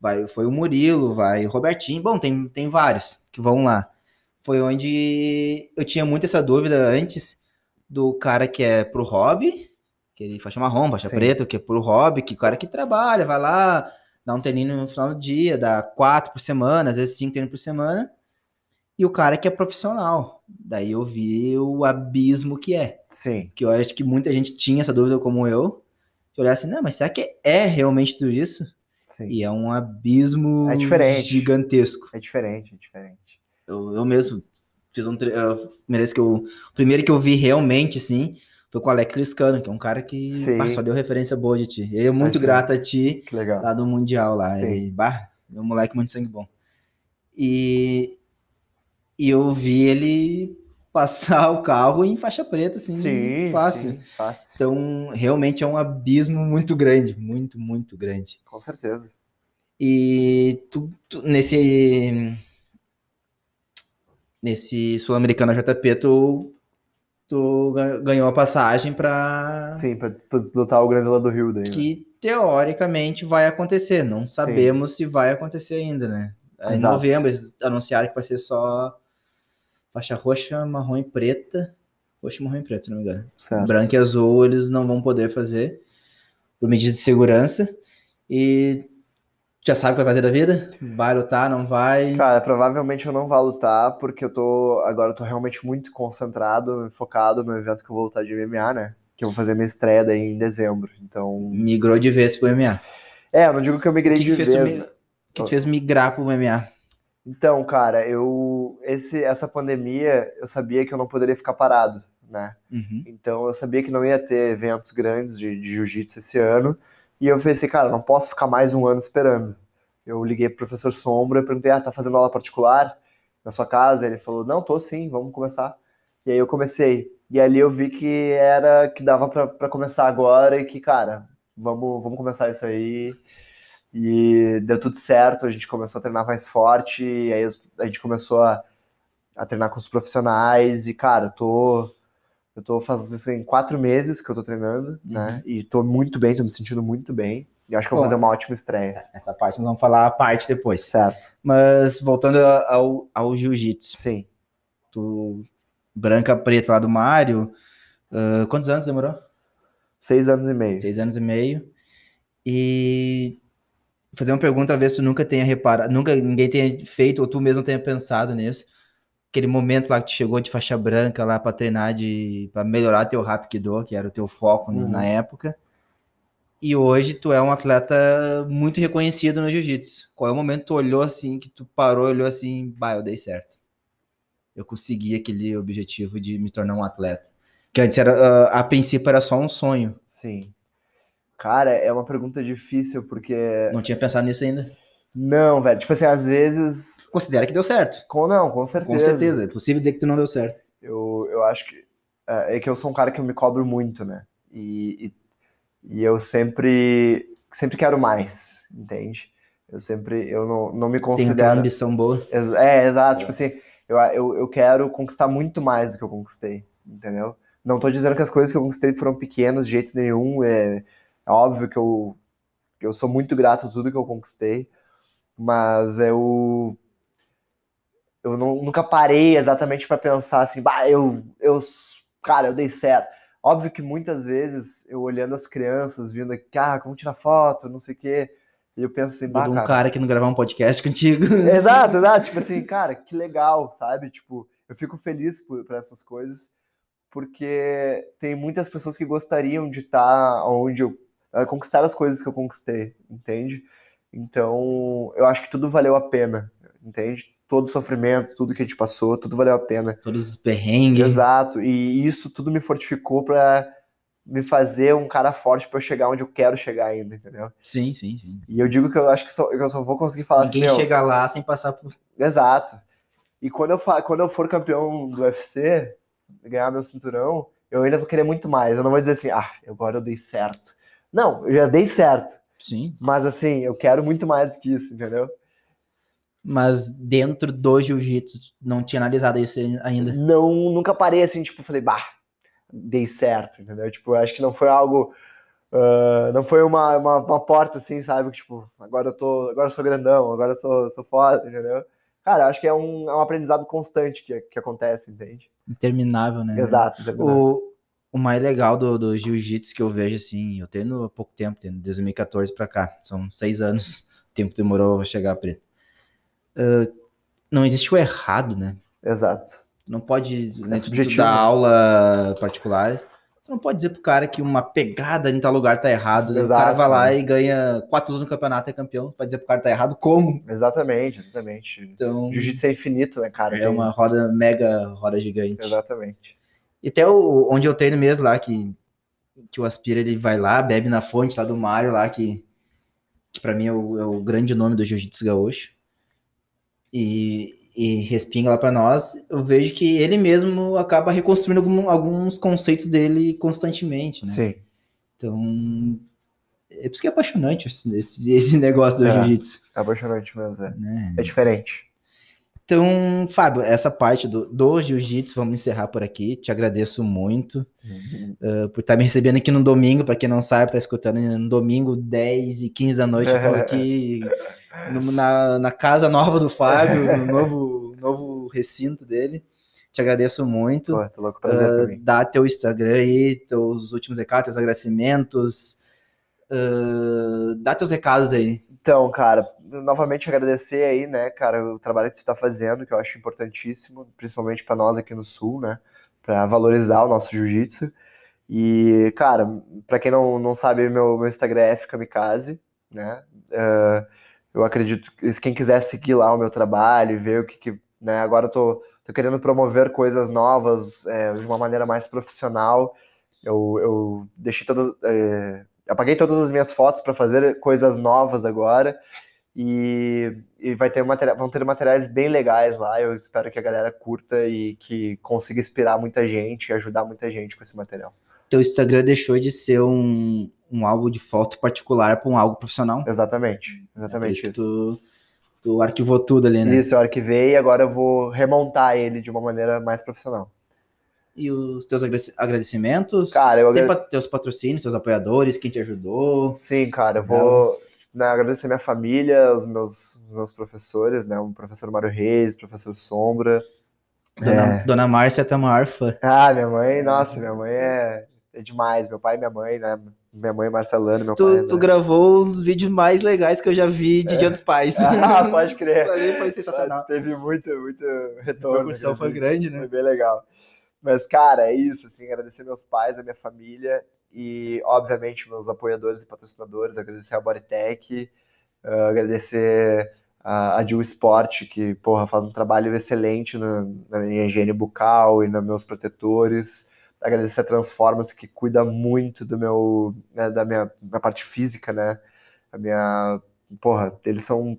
vai, foi o Murilo, vai o Robertinho. Bom, tem, tem vários que vão lá. Foi onde eu tinha muito essa dúvida antes do cara que é pro hobby, que ele faixa marrom, faixa Sim. preta, que é pro hobby, que o cara que trabalha, vai lá, dá um treininho no final do dia, dá quatro por semana, às vezes cinco treinos por semana. E o cara que é profissional. Daí eu vi o abismo que é sim, que eu acho que muita gente tinha essa dúvida como eu, de olhar assim, não, mas será que é realmente tudo isso? Sim. E é um abismo É diferente. gigantesco. É diferente, é diferente. Eu, eu mesmo fiz um primeiro que eu, o primeiro que eu vi realmente, sim, foi com o Alex Liscano, que é um cara que bah, só deu referência boa de ti. Ele é muito Uhum. grato a ti Que legal. lá do Mundial lá. Sim. Ele, bah, é um moleque muito sangue bom. E, e eu vi ele passar o carro em faixa preta, assim, Sim, fácil. sim, fácil. Então, realmente é um abismo muito grande, muito, muito grande. Com certeza. E tu, tu- nesse nesse Sul-Americano JP, tu, tu ga- ganhou a passagem para Sim, pra lutar o Grande lá do Rio daí. né? que teoricamente vai acontecer. Não sabemos se vai acontecer ainda, né? Em Exato. novembro eles anunciaram que vai ser só faixa roxa, marrom e preta. Roxa, marrom e preta, se não me engano. Certo. Branco e azul eles não vão poder fazer por medida de segurança. E Já sabe o que vai fazer da vida? Vai lutar, não vai? Cara, provavelmente eu não vou lutar, porque eu tô. Agora eu tô realmente muito concentrado, focado no evento que eu vou lutar de MMA, né? Que eu vou fazer minha estreia daí em dezembro. Então. Migrou de vez pro MMA. É, eu não digo que eu migrei que de que vez. tu mi- que te fez migrar pro MMA? Então, cara, eu. Esse, essa pandemia, eu sabia que eu não poderia ficar parado, né? Uhum. Então eu sabia que não ia ter eventos grandes de, de jiu-jitsu esse ano. E eu pensei, cara, não posso ficar mais um ano esperando. Eu liguei pro professor Sombra e perguntei, ah, tá fazendo aula particular na sua casa? Ele falou, não, tô sim, vamos começar. E aí eu comecei. E ali eu vi que era que dava pra pra começar agora e que, cara, vamos, vamos começar isso aí. E deu tudo certo, a gente começou a treinar mais forte, e aí a gente começou a, a treinar com os profissionais, e, cara, eu tô. Eu tô fazendo assim, quatro meses que eu tô treinando, né? E tô muito bem, tô me sentindo muito bem. E acho que eu vou fazer uma ótima estreia. Essa parte nós vamos falar a parte depois. Certo. Mas voltando ao, ao jiu-jitsu. Sim. Tu, branca preta lá do Mário, ah, quantos anos demorou? Seis anos e meio. Seis anos e meio. E fazer uma pergunta, talvez tu nunca tenha reparado, nunca ninguém tenha feito, ou tu mesmo tenha pensado nisso. Aquele momento lá que tu chegou de faixa branca lá pra treinar, de, pra melhorar teu Rapkido, que era o teu foco Uhum. na época. E hoje tu é um atleta muito reconhecido no jiu-jitsu. Qual é o momento que tu olhou assim, que tu parou e olhou assim, bah, eu dei certo. Eu consegui aquele objetivo de me tornar um atleta. Que antes era, ah, a princípio era só um sonho. Sim. Cara, é uma pergunta difícil, porque. Não tinha pensado nisso ainda. Não, velho. Tipo assim, às vezes. Considera que deu certo. Com, não, com certeza. Com certeza. É possível dizer que tu não deu certo. Eu, eu acho que. É é que eu sou um cara que eu me cobro muito, né? E, e, e eu sempre. Sempre quero mais, entende? Eu sempre. Eu não, não me Tem aquela considero. ambição boa. Ex- É, exato. Tipo assim, eu, eu, eu quero conquistar muito mais do que eu conquistei, entendeu? Não tô dizendo que as coisas que eu conquistei foram pequenas de jeito nenhum. É, é óbvio que eu, eu sou muito grato a tudo que eu conquistei, mas eu. Eu não- nunca parei exatamente para pensar assim, bah, eu, eu. Cara, eu dei certo. Óbvio que muitas vezes eu olhando as crianças, vindo aqui, ah, como tirar foto, não sei o quê, e eu penso assim, bah, um cara, cara que não gravar um podcast contigo. Exato, exato. Tipo assim, cara, que legal, sabe? Tipo, eu fico feliz por, por essas coisas, porque tem muitas pessoas que gostariam de estar onde eu. A conquistar as coisas que eu conquistei, entende? Então, eu acho que tudo valeu a pena, entende? Todo o sofrimento, tudo que a gente passou, tudo valeu a pena. Todos os perrengues. Exato. E isso tudo me fortificou pra me fazer um cara forte pra eu chegar onde eu quero chegar ainda, entendeu? Sim, sim, sim. E eu digo que eu acho que só, que eu só vou conseguir falar Ninguém assim, meu, chega lá sem passar por. Exato. E quando eu, fa- quando eu for campeão do UFC, ganhar meu cinturão, eu ainda vou querer muito mais. Eu não vou dizer assim, ah, agora eu dei certo. Não, eu já dei certo. Sim. Mas assim, eu quero muito mais do que isso, entendeu? Mas dentro do jiu-jitsu, não tinha analisado isso ainda. Não, nunca parei assim, tipo, falei, bah, dei certo, entendeu? Tipo, acho que não foi algo. ah, não foi uma, uma, uma porta assim, sabe? Que, tipo, agora eu tô. Agora eu sou grandão, agora eu sou, sou foda, entendeu? Cara, acho que é um, é um aprendizado constante que, que acontece, entende? Interminável, né? Exato. entendeu? O, o mais legal do, do jiu-jitsu que eu vejo, assim, eu treino há pouco tempo, de 2014 pra cá, são seis anos, o tempo demorou a chegar a preto. Ah, não existe o errado, né? Exato. Não pode, né, subjetivo, dar né? aula particular, tu não pode dizer pro cara que uma pegada em tal lugar tá errado, né? o cara Exato, vai lá né? e ganha quatro lutas no campeonato e é campeão, pode dizer pro cara que tá errado como? Exatamente, exatamente. Então, Jiu-jitsu é infinito, né, cara? é Tem- uma roda, mega roda gigante. Exatamente. E até o, onde eu treino mesmo lá, que, que o Aspira ele vai lá, bebe na fonte lá do Mário lá, que, que para mim é o, é o grande nome do Jiu-Jitsu Gaúcho. E, e respinga lá pra nós, eu vejo que ele mesmo acaba reconstruindo algum- alguns conceitos dele constantemente, né? Sim. Então, é por isso que é apaixonante esse, esse, negócio do É. Jiu-Jitsu, É apaixonante mesmo. É, né? é diferente. Então, Fábio, essa parte do, do Jiu-Jitsu, vamos encerrar por aqui. Te agradeço muito. Uh, por estar me recebendo aqui no domingo, para quem não sabe, tá escutando no domingo, 10 e 15 da noite, tô aqui no- na, na casa nova do Fábio, no novo, novo recinto dele. Te agradeço muito. Pô, louco, prazer pra Uh, dá teu Instagram aí, teus últimos recados, teus agradecimentos. Uh, dá teus recados aí. Então, cara, novamente agradecer aí, né, cara, o trabalho que tu tá fazendo, que eu acho importantíssimo, principalmente para nós aqui no Sul, né, para valorizar o nosso jiu-jitsu. E, cara, para quem não, não sabe, meu, meu Instagram é fkamikaze, né, uh, eu acredito que quem quiser seguir lá o meu trabalho e ver o que, que né, agora eu tô, tô querendo promover coisas novas é, de uma maneira mais profissional, eu, eu deixei todas... É, apaguei todas as minhas fotos para fazer coisas novas agora e, e vai ter material, vão ter materiais bem legais lá. Eu espero que a galera curta e que consiga inspirar muita gente e ajudar muita gente com esse material. Teu Instagram deixou de ser um, um álbum de foto particular para um álbum profissional? Exatamente, exatamente é isso. Tu, tu arquivou tudo ali, né? Isso, eu arquivei e agora eu vou remontar ele de uma maneira mais profissional e os teus agradecimentos? Cara, eu Tem agrade... teus patrocínios, teus apoiadores, quem te ajudou? Sim, cara, eu vou né, agradecer minha família, os meus, meus professores, né? O professor Mário Reis, o professor Sombra. Dona, é... Dona Márcia é fã. Ah, minha mãe, nossa, minha mãe é, é demais. Meu pai e minha mãe, né? Minha mãe Marcelano, meu tu, pai. Tu né? gravou os vídeos mais legais que eu já vi de é. Dia dos Pais. Ah, pode crer. foi sensacional. Teve muito, muito retorno. A repercussão foi grande, né? Foi bem legal. Mas, cara, é isso, assim, agradecer meus pais, a minha família e, obviamente, meus apoiadores e patrocinadores, agradecer a Bodytech, uh, agradecer a, a Jill Sport, que, porra, faz um trabalho excelente na, na minha higiene bucal e nos meus protetores, agradecer a Transformance, que cuida muito do meu, né, da minha, minha parte física, né, a minha, porra, eles são,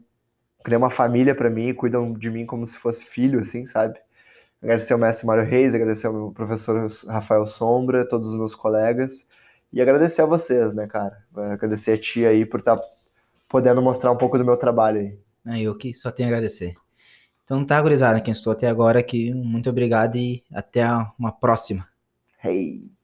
criam uma família para mim, cuidam de mim como se fosse filho, assim, sabe? Agradecer ao mestre Mário Reis, agradecer ao meu professor Rafael Sombra, todos os meus colegas, e agradecer a vocês, né, cara? Agradecer a ti aí por estar tá podendo mostrar um pouco do meu trabalho aí. É, eu que só tenho a agradecer. Então tá, gurizada, quem estou até agora aqui, muito obrigado e até uma próxima. Hey!